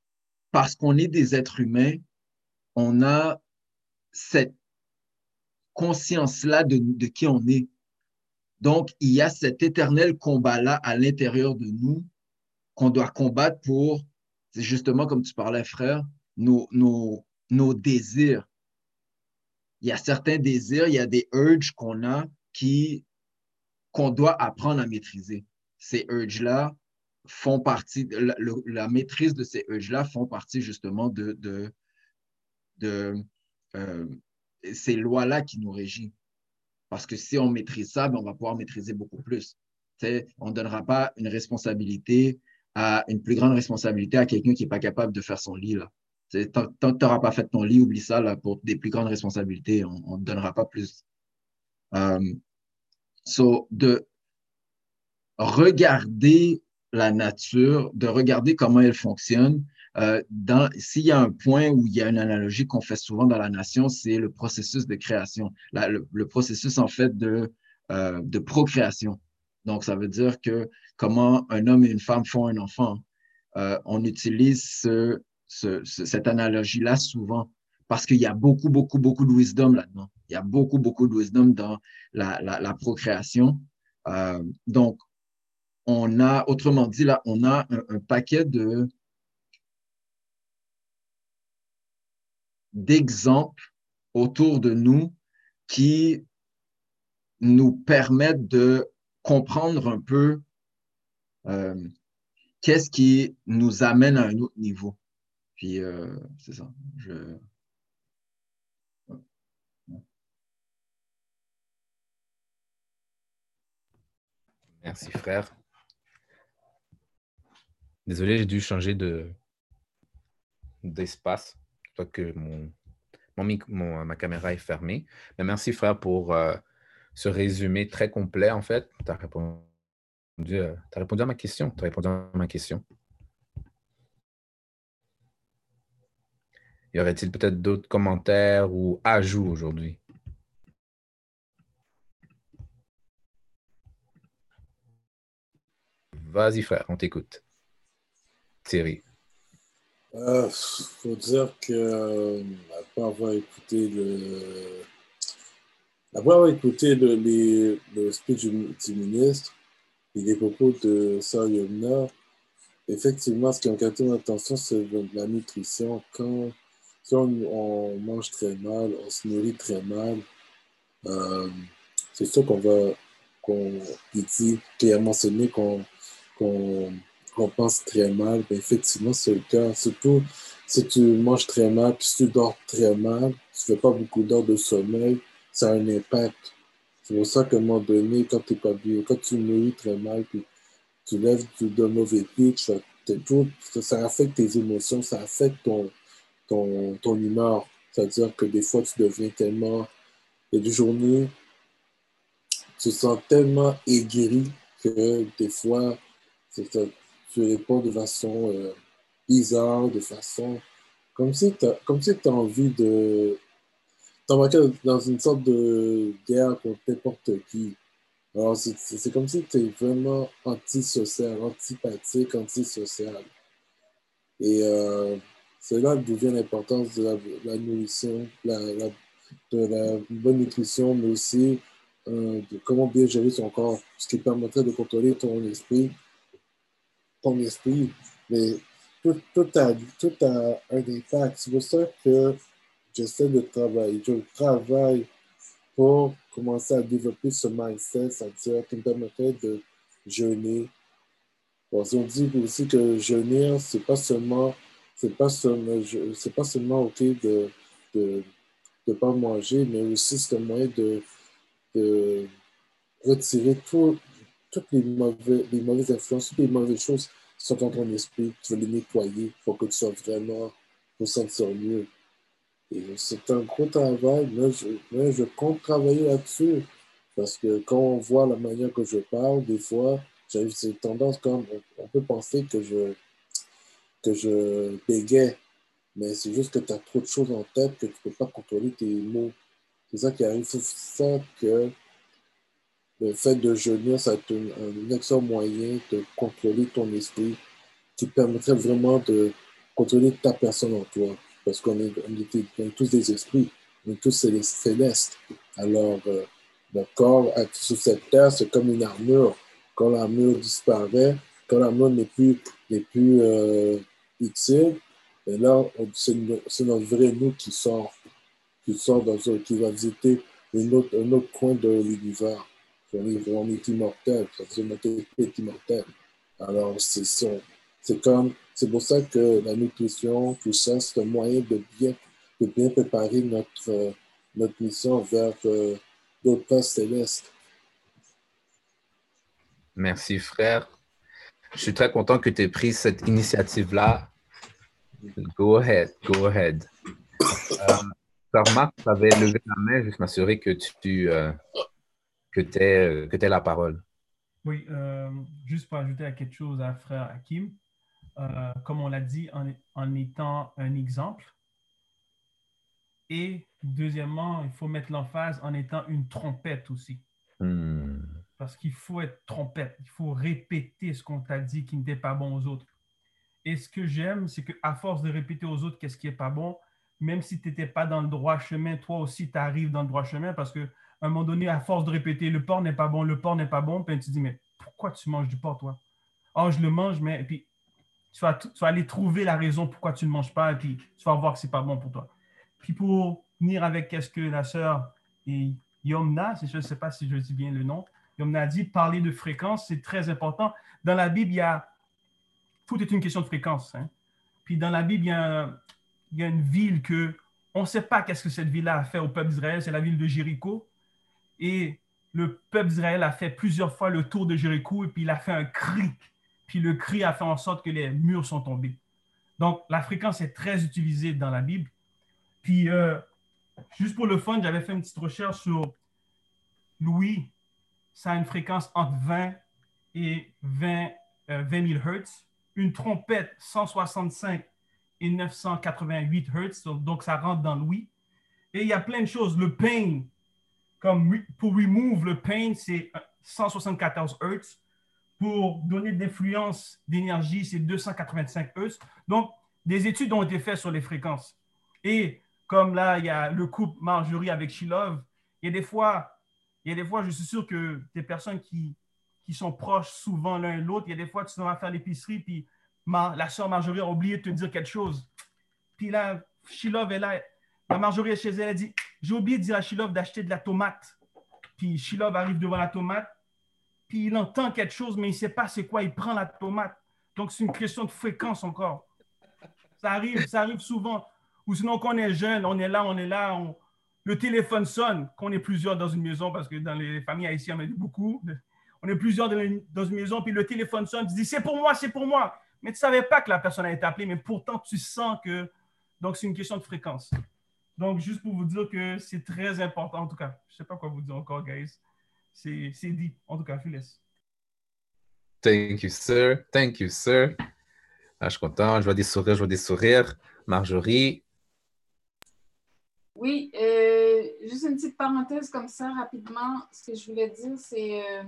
parce qu'on est des êtres humains, on a cette conscience-là de, de, qui on est. Donc, il y a cet éternel combat-là à l'intérieur de nous qu'on doit combattre pour, c'est justement comme tu parlais, frère, nos, nos, nos désirs. Il y a certains désirs, il y a des urges qu'on a qui qu'on doit apprendre à maîtriser. Ces urges-là font partie, la, la, maîtrise de ces urges-là font partie justement de, de, euh, ces lois-là qui nous régissent. Parce que si on maîtrise ça, ben on va pouvoir maîtriser beaucoup plus. T'sais, on ne donnera pas une responsabilité à une plus grande responsabilité à quelqu'un qui n'est pas capable de faire son lit. Là. Tant, que tu n'auras pas fait ton lit, oublie ça là, pour des plus grandes responsabilités. On ne donnera pas plus. Um, So, de regarder la nature, de regarder comment elle fonctionne. Euh, S'il y a un point où il y a une analogie qu'on fait souvent dans la nation, c'est le processus de création, le, processus en fait de, euh, de procréation. Donc, ça veut dire que comment un homme et une femme font un enfant. Euh, on utilise ce, ce, cette analogie-là souvent parce qu'il y a beaucoup, beaucoup, beaucoup de wisdom là-dedans. Il y a beaucoup, beaucoup de wisdom dans la, procréation. Euh, donc, on a, autrement dit, là, on a un paquet de d'exemples autour de nous qui nous permettent de comprendre un peu euh, qu'est-ce qui nous amène à un autre niveau. Puis, euh, c'est ça. Merci, frère. Désolé, j'ai dû changer de d'espace. Toi que mon, mon, mon, ma caméra est fermée. Mais merci, frère, pour euh, ce résumé très complet, en fait. Tu as répondu, euh, as répondu à ma question. Tu as répondu à ma question. Y aurait-il peut-être d'autres commentaires ou ajouts aujourd'hui? Vas-y, frère, on t'écoute. Thierry. Il euh, faut dire que, euh, après avoir écouté le, après avoir écouté le, les, du, ministre et les propos de Sir Yomna, effectivement, ce qui a capté mon attention, c'est la nutrition. Quand si on, mange très mal, on se nourrit très mal, euh, c'est sûr qu'on va, qu'on dit, qu'il a mentionné qu'on qu'on pense très mal, ben effectivement, c'est le cas. Surtout si tu manges très mal, puis si tu dors très mal, tu ne fais pas beaucoup d'heures de sommeil, ça a un impact. C'est pour ça qu'à un moment donné, quand, es pas bien, quand tu nourris très mal, puis tu lèves de mauvais pitch, ça affecte tes émotions, ça affecte ton, ton, ton humeur. C'est-à-dire que des fois, tu deviens tellement. Il y a tu te sens tellement aigri que des fois, tu réponds de façon euh, bizarre, de façon comme si tu as, si as envie de t'embarquer dans une sorte de guerre contre n'importe qui. Alors, c'est comme si tu es vraiment antisocial, antipathique, antisocial. Et euh, c'est là d'où vient l'importance de la, la de la bonne nutrition, mais aussi euh, de comment bien gérer son corps, ce qui permettrait de contrôler ton esprit ton esprit, mais tout, tout, a, tout a un impact. C'est pour ça que j'essaie de travailler. Je travaille pour commencer à développer ce mindset, c'est-à-dire qui me permettrait de jeûner, Bon, si on dit aussi que jeûner, c'est pas seulement, c'est pas seulement, c'est pas seulement ok de de de pas manger, mais aussi c'est un moyen de, de retirer tout- toutes les, mauvais, les mauvaises influences, toutes les mauvaises choses sont dans ton esprit. Tu veux les nettoyer pour que tu sois vraiment pour sentir mieux. Et c'est un gros travail, mais je, compte travailler là-dessus. Parce que quand on voit la manière que je parle, des fois, j'ai cette tendance comme on, peut penser que je que je mais c'est juste que tu as trop de choses en tête que tu ne peux pas contrôler tes mots. C'est ça qui arrive. C'est ça que le fait de jeûner, ça être un, excellent moyen de contrôler ton esprit qui permettrait vraiment de contrôler ta personne en toi. Parce qu'on est, on est, tous des esprits, on est tous célestes. Alors, euh, le corps sur cette terre, c'est comme une armure. Quand l'armure disparaît, quand l'armure n'est plus, n'est plus euh, utile, et là, c'est no- c'est notre vrai nous qui sort, qui sort dans qui va visiter une autre, un autre coin de l'univers. On est, on est immortel, parce que notre esprit est immortel. Alors, c'est c'est- comme, c'est pour ça que la nutrition, tout ça, c'est un moyen de bien, de bien préparer notre, euh, notre mission vers euh, d'autres places célestes. Merci, frère. Je suis très content que tu aies pris cette initiative-là. Go ahead, go ahead. Euh, Karma, tu avais levé la main, juste m'assurer que tu euh, que aies, que aies la parole. Oui, euh, juste pour ajouter à quelque chose à frère Hakim, euh, comme on l'a dit, en, en étant un exemple. Et deuxièmement, il faut mettre l'emphase en étant une trompette aussi. Hmm. Parce qu'il faut être trompette. Il faut répéter ce qu'on t'a dit qui n'était pas bon aux autres. Et ce que j'aime, c'est qu'à force de répéter aux autres qu'est-ce qui n'est pas bon, même si tu n'étais pas dans le droit chemin, toi aussi, tu arrives dans le droit chemin parce qu'à un moment donné, à force de répéter le porc n'est pas bon, le porc n'est pas bon, puis tu dis, mais pourquoi tu manges du porc, toi? Oh, je le mange, mais. Puis, tu vas, aller trouver la raison pourquoi tu ne manges pas, et puis tu vas voir que ce n'est pas bon pour toi. Puis pour venir avec qu'est-ce que la sœur Yomna, je ne sais pas si je dis bien le nom, Yomna a dit, parler de fréquence, c'est très important. Dans la Bible, il y a, tout est une question de fréquence. hein. Puis dans la Bible, il y a, il y a une ville que on ne sait pas qu'est-ce que cette ville-là a fait au peuple d'Israël, c'est la ville de Jéricho. Et le peuple d'Israël a fait plusieurs fois le tour de Jéricho et puis il a fait un cri. Puis le cri a fait en sorte que les murs sont tombés. Donc la fréquence est très utilisée dans la Bible. Puis euh, juste pour le fun, j'avais fait une petite recherche sur Louis. Ça a une fréquence entre 20 et 20, euh, 20 000 Hertz. Une trompette 165 et 988 Hertz. Donc, ça rentre dans Louis. Et il y a plein de choses. Le pain, comme pour remove le pain, c'est 174 Hertz. Pour donner de l'influence d'énergie, c'est 285 Hertz. Donc, des études ont été faites sur les fréquences. Et comme là, il y a le couple Marjorie avec Shilov, il y a des fois, il y a des fois, je suis sûr que des personnes qui, qui sont proches souvent l'un et l'autre, il y a des fois, tu vas faire l'épicerie, puis ma- la soeur Marjorie a oublié de te dire quelque chose. Puis là, Shilov est là, la Marjorie est chez elle, elle dit J'ai oublié de dire à Shilov d'acheter de la tomate. Puis Shilov arrive devant la tomate, puis il entend quelque chose, mais il ne sait pas c'est quoi, il prend la tomate. Donc, c'est une question de fréquence encore. Ça arrive, ça arrive souvent. Ou sinon, quand on est jeune, on est là, on est là, le téléphone sonne, qu'on est plusieurs dans une maison, parce que dans les familles haïtiennes, on est beaucoup. On est plusieurs dans une, dans une maison, puis le téléphone sonne, tu dis c'est pour moi, c'est pour moi. Mais tu ne savais pas que la personne a été appelée, mais pourtant tu sens que. Donc, c'est une question de fréquence. Donc, juste pour vous dire que c'est très important, en tout cas. Je ne sais pas quoi vous dire encore, guys. C'est c'est dit. En tout cas, je vous laisse. Thank you, sir. Thank you, sir. Ah, je suis content. Je vois des sourires, je vois des sourires. Marjorie, Oui, euh, juste une petite parenthèse comme ça, rapidement. Ce que je voulais dire, c'est euh,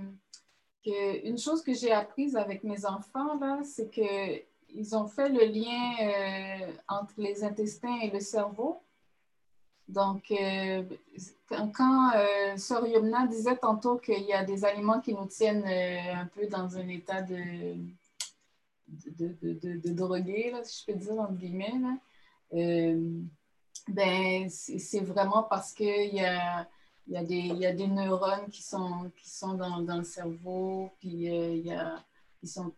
qu'une chose que j'ai apprise avec mes enfants, là, c'est qu'ils ont fait le lien euh, entre les intestins et le cerveau. Donc, euh, quand, euh, Sœur Yumna disait tantôt qu'il y a des aliments qui nous tiennent euh, un peu dans un état de, de, de, de, de drogué, là, si je peux dire, entre guillemets, là, euh, ben, c'est vraiment parce qu'il y a, y, a y a des neurones qui sont, qui sont dans, dans le cerveau, puis euh, il y a qui sont,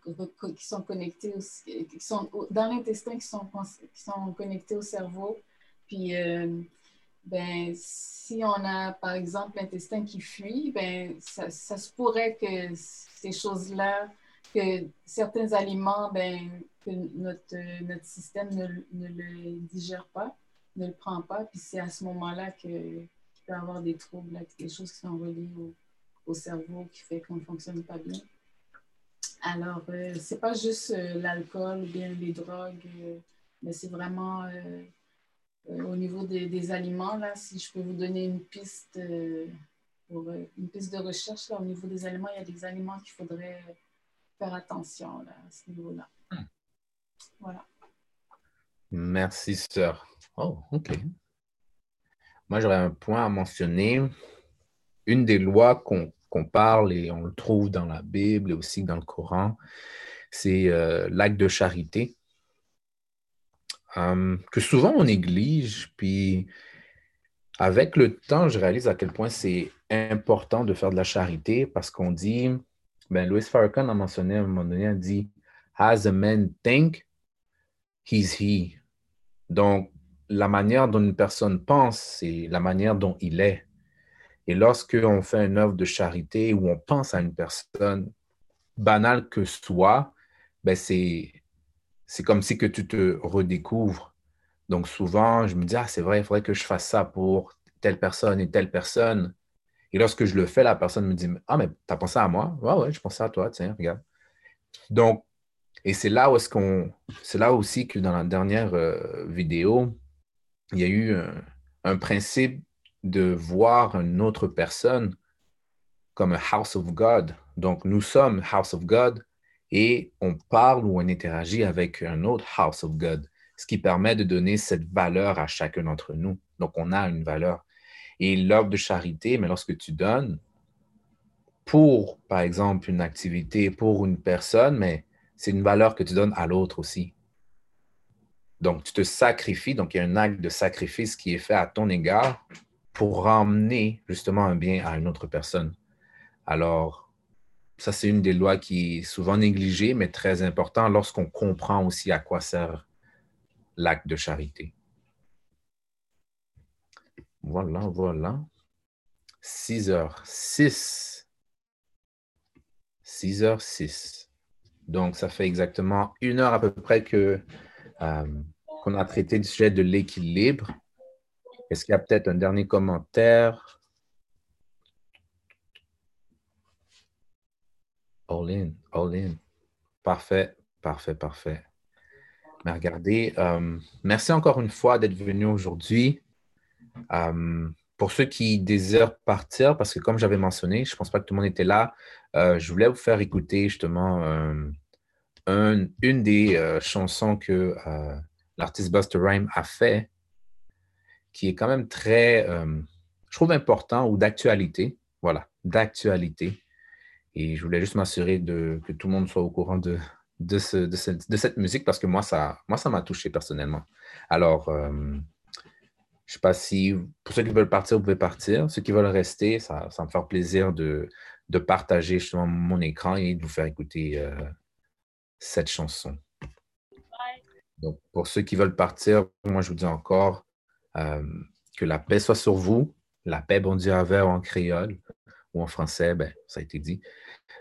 qui sont connectés, aussi, qui sont dans l'intestin, qui sont, qui sont connectés au cerveau. Puis, euh, ben, si on a, par exemple, l'intestin qui fuit, ben, ça, ça, se pourrait que ces choses-là, que certains aliments, ben, que notre, notre système ne, ne, le digère pas, ne le prend pas. Puis c'est à ce moment-là qu'il peut y avoir des troubles, des choses qui sont reliées au, au cerveau qui fait qu'on ne fonctionne pas bien. Alors, euh, c'est pas juste euh, l'alcool ou bien les drogues, euh, mais c'est vraiment euh, au niveau des, des, aliments, là, si je peux vous donner une piste, pour, une piste de recherche, là, au niveau des aliments, il y a des aliments qu'il faudrait faire attention là, à ce niveau-là. Hmm. Voilà. Merci, sœur. Oh, OK. Moi, j'aurais un point à mentionner. Une des lois qu'on parle et on le trouve dans la Bible et aussi dans le Coran, c'est euh, l'acte de charité, hum, que souvent on néglige. Puis avec le temps, je réalise à quel point c'est important de faire de la charité parce qu'on dit, ben, Louis Farrakhan a mentionné à un moment donné, a dit, As a man think, he's he. Donc, la manière dont une personne pense, c'est la manière dont il est. Et lorsqu'on fait une œuvre de charité ou on pense à une personne, banale que soit, ben c'est, c'est comme si que tu te redécouvres. Donc souvent, je me dis, ah, c'est vrai, il faudrait que je fasse ça pour telle personne et telle personne. Et lorsque je le fais, la personne me dit, ah, mais tu as pensé à moi? Ouais, ouais, je pensais à toi, tiens, regarde. Donc, et c'est là où est-ce qu'on, c'est là aussi que dans la dernière euh, vidéo, il y a eu un, un principe de voir une autre personne comme un house of God. Donc, nous sommes house of God et on parle ou on interagit avec un autre house of God, ce qui permet de donner cette valeur à chacun d'entre nous. Donc, on a une valeur. Et l'œuvre de charité, mais lorsque tu donnes pour, par exemple, une activité, pour une personne, mais c'est une valeur que tu donnes à l'autre aussi. Donc, tu te sacrifies, donc il y a un acte de sacrifice qui est fait à ton égard pour ramener justement un bien à une autre personne. Alors, ça, c'est une des lois qui est souvent négligée, mais très important lorsqu'on comprend aussi à quoi sert l'acte de charité. Voilà, voilà. 6 heures 6. 6 heures 6. Donc, ça fait exactement une heure à peu près que euh, qu'on a traité du sujet de l'équilibre. Est-ce qu'il y a peut-être un dernier commentaire? All in, all in. Parfait, parfait, parfait. Mais regardez, euh, merci encore une fois d'être venu aujourd'hui. Euh, pour ceux qui désirent partir, parce que comme j'avais mentionné, je ne pense pas que tout le monde était là, euh, je voulais vous faire écouter justement une des chansons que l'artiste Buster Rhyme a fait qui est quand même très, je trouve, important ou d'actualité. Voilà, d'actualité. Et je voulais juste m'assurer que tout le monde soit au courant de, de, ce, de, cette musique parce que moi, ça moi, ça m'a touché personnellement. Alors, euh, je ne sais pas si, pour ceux qui veulent partir, vous pouvez partir. Ceux qui veulent rester, ça, ça me fait plaisir de, de, partager justement mon écran et de vous faire écouter euh, cette chanson. Donc, pour ceux qui veulent partir, moi, je vous dis encore, euh, que la paix soit sur vous. La paix, bon Dieu, avec en créole ou en français, ben, ça a été dit.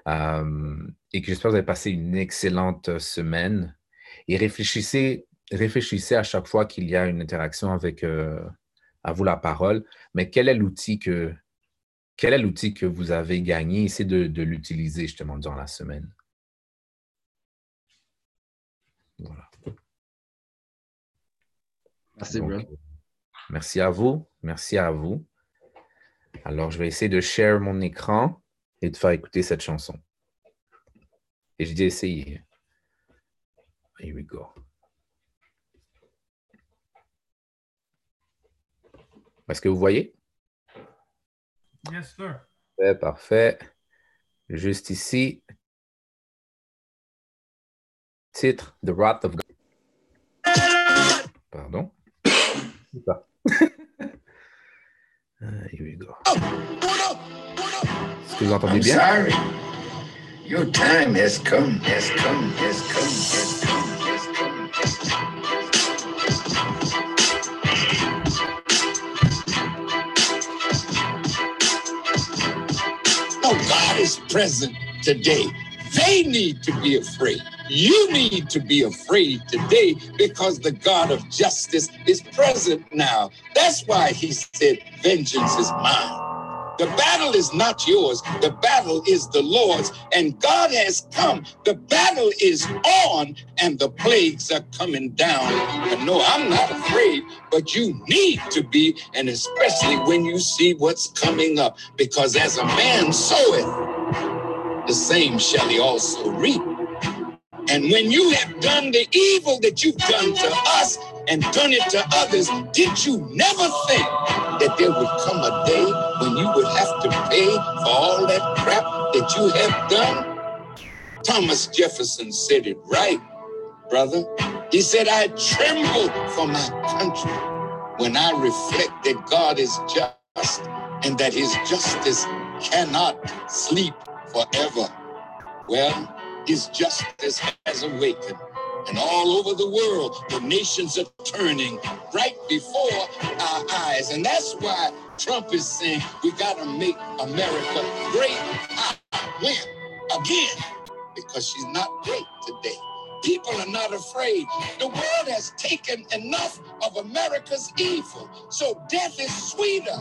Euh, et que j'espère que vous avez passé une excellente semaine. Et réfléchissez, réfléchissez à chaque fois qu'il y a une interaction avec euh, à vous la parole, mais quel est l'outil que quel est l'outil que vous avez gagné? Essayez de, de l'utiliser justement durant la semaine. Voilà. Merci, Donc, Merci à vous. Merci à vous. Alors, je vais essayer de share mon écran et de faire écouter cette chanson. Et je dis essayer. Here we go. Est-ce que vous voyez? Yes, sir. Parfait, parfait. Juste ici. Titre The Wrath of God. Pardon? [coughs] Ah, here we go. Est-ce que vous entendez bien? Your time has come, has come, has come, has come, has come, has come. No, God is present today. They need to be afraid. You need to be afraid today because the God of justice is present now. That's why he said, Vengeance is mine. The battle is not yours, the battle is the Lord's, and God has come. The battle is on, and the plagues are coming down. But no, I'm not afraid, but you need to be, and especially when you see what's coming up, because as a man soweth, the same shall he also reap. And when you have done the evil that you've done to us and done it to others, did you never think that there would come a day when you would have to pay for all that crap that you have done? Thomas Jefferson said it right, brother. He said, I tremble for my country when I reflect that God is just and that his justice cannot sleep forever. Well, his justice has awakened. And all over the world, the nations are turning right before our eyes. And that's why Trump is saying we got to make America great when? Again, because she's not great today. People are not afraid. The world has taken enough of America's evil. So death is sweeter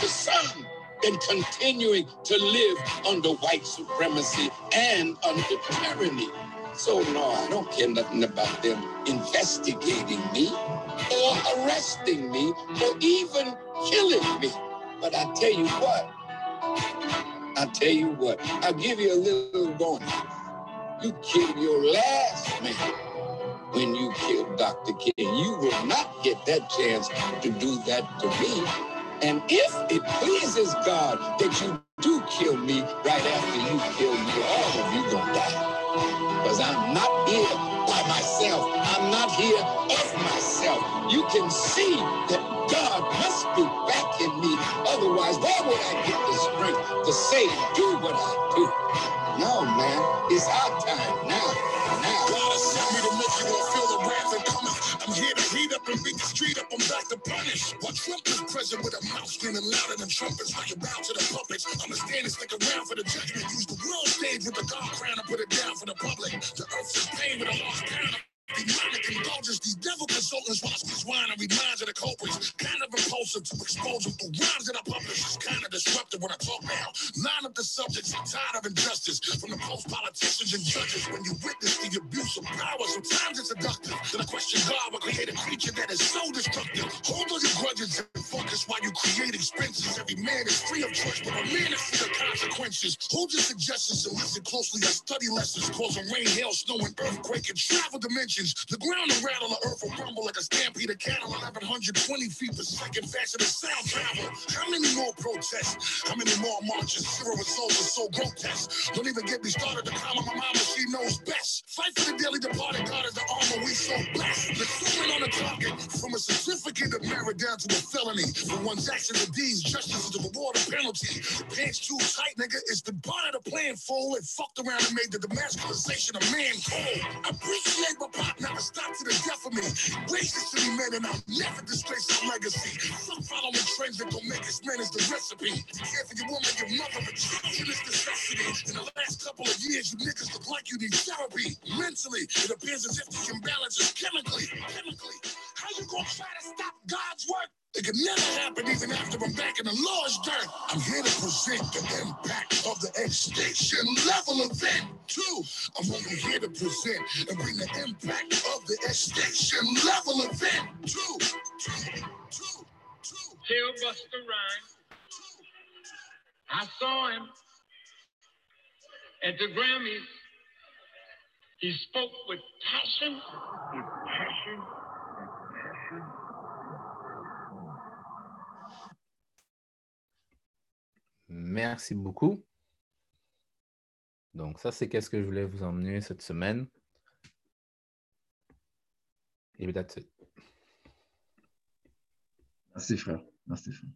The some than continuing to live under white supremacy and under tyranny. So no, I don't care nothing about them investigating me or arresting me or even killing me. But I tell you what, I tell you what, I'll give you a little warning. You kill your last man when you kill Dr. King. You will not get that chance to do that to me. And if it pleases God that you do kill me right after you kill me, all of you gonna die. Because I'm not here by myself. I'm not here of myself. You can see that God must be backing me. Otherwise, why would I get the strength to say, do what I do? No, man, it's our time now. Now. God has sent me to make you feel the wrath and coming. I'm here to heat up and beat the street up. I'm back to punish. While Trump is present with a mouth screaming louder than trumpets, how you bow to the puppets. I'm a and stick around for the judgment. Use the world stage with the God crown and put it down for the public. The earth is pain with a lost pound. Demonic indulgence, these devil consultants watch me swine and reminds of the culprits. Kind of impulsive to expose them through rhymes that I publish. It's kind of disruptive when I talk now. Line up the subjects, I'm tired of injustice from the post politicians and judges. When you witness the abuse of power, sometimes it's seductive. Then I question God will create a creature that is so destructive. Hold on your grudges and focus while you create expenses. Every man is free of choice, but a man is free of consequences. Hold your suggestions and listen closely. I study lessons causing rain, hail, snow, and earthquake and travel dimensions. The ground will rattle, the earth will rumble like a stampede of cattle, 1120 feet per second faster than sound travel. How many more protests? How many more marches? Zero results are so grotesque. Don't even get me started. The karma my mama, she knows best. Fight for the daily departed. God is the armor we so blessed. The summon on the target. From a certificate of merit down to a felony. For one's actions and deeds, justice is the reward of penalty. Pants too tight, nigga. It's the part of the plan full. It fucked around and made the demasculization of man cold. Appreciate my never stop to the death of me. Be made, and I'll never disgrace our legacy. Some following trends that don't make us men is the recipe. Care for your woman, your mother, but children is necessity. In the last couple of years, you niggas look like you need therapy. Mentally, it appears as if the imbalance is chemically. Chemically. How you gonna try to stop God's work? It could never happen even after I'm back in the Lord's dirt. I'm here to present the impact of the extinction level event. Two, I'm only here to present and bring the impact of the extinction level event. Two, two, two, two. Tell Buster Rhymes I saw him at the Grammys. He spoke with passion, with passion, Merci beaucoup. Donc, ça, c'est qu'est-ce que je voulais vous emmener cette semaine. Et that's it. Merci, frère. Merci, frère.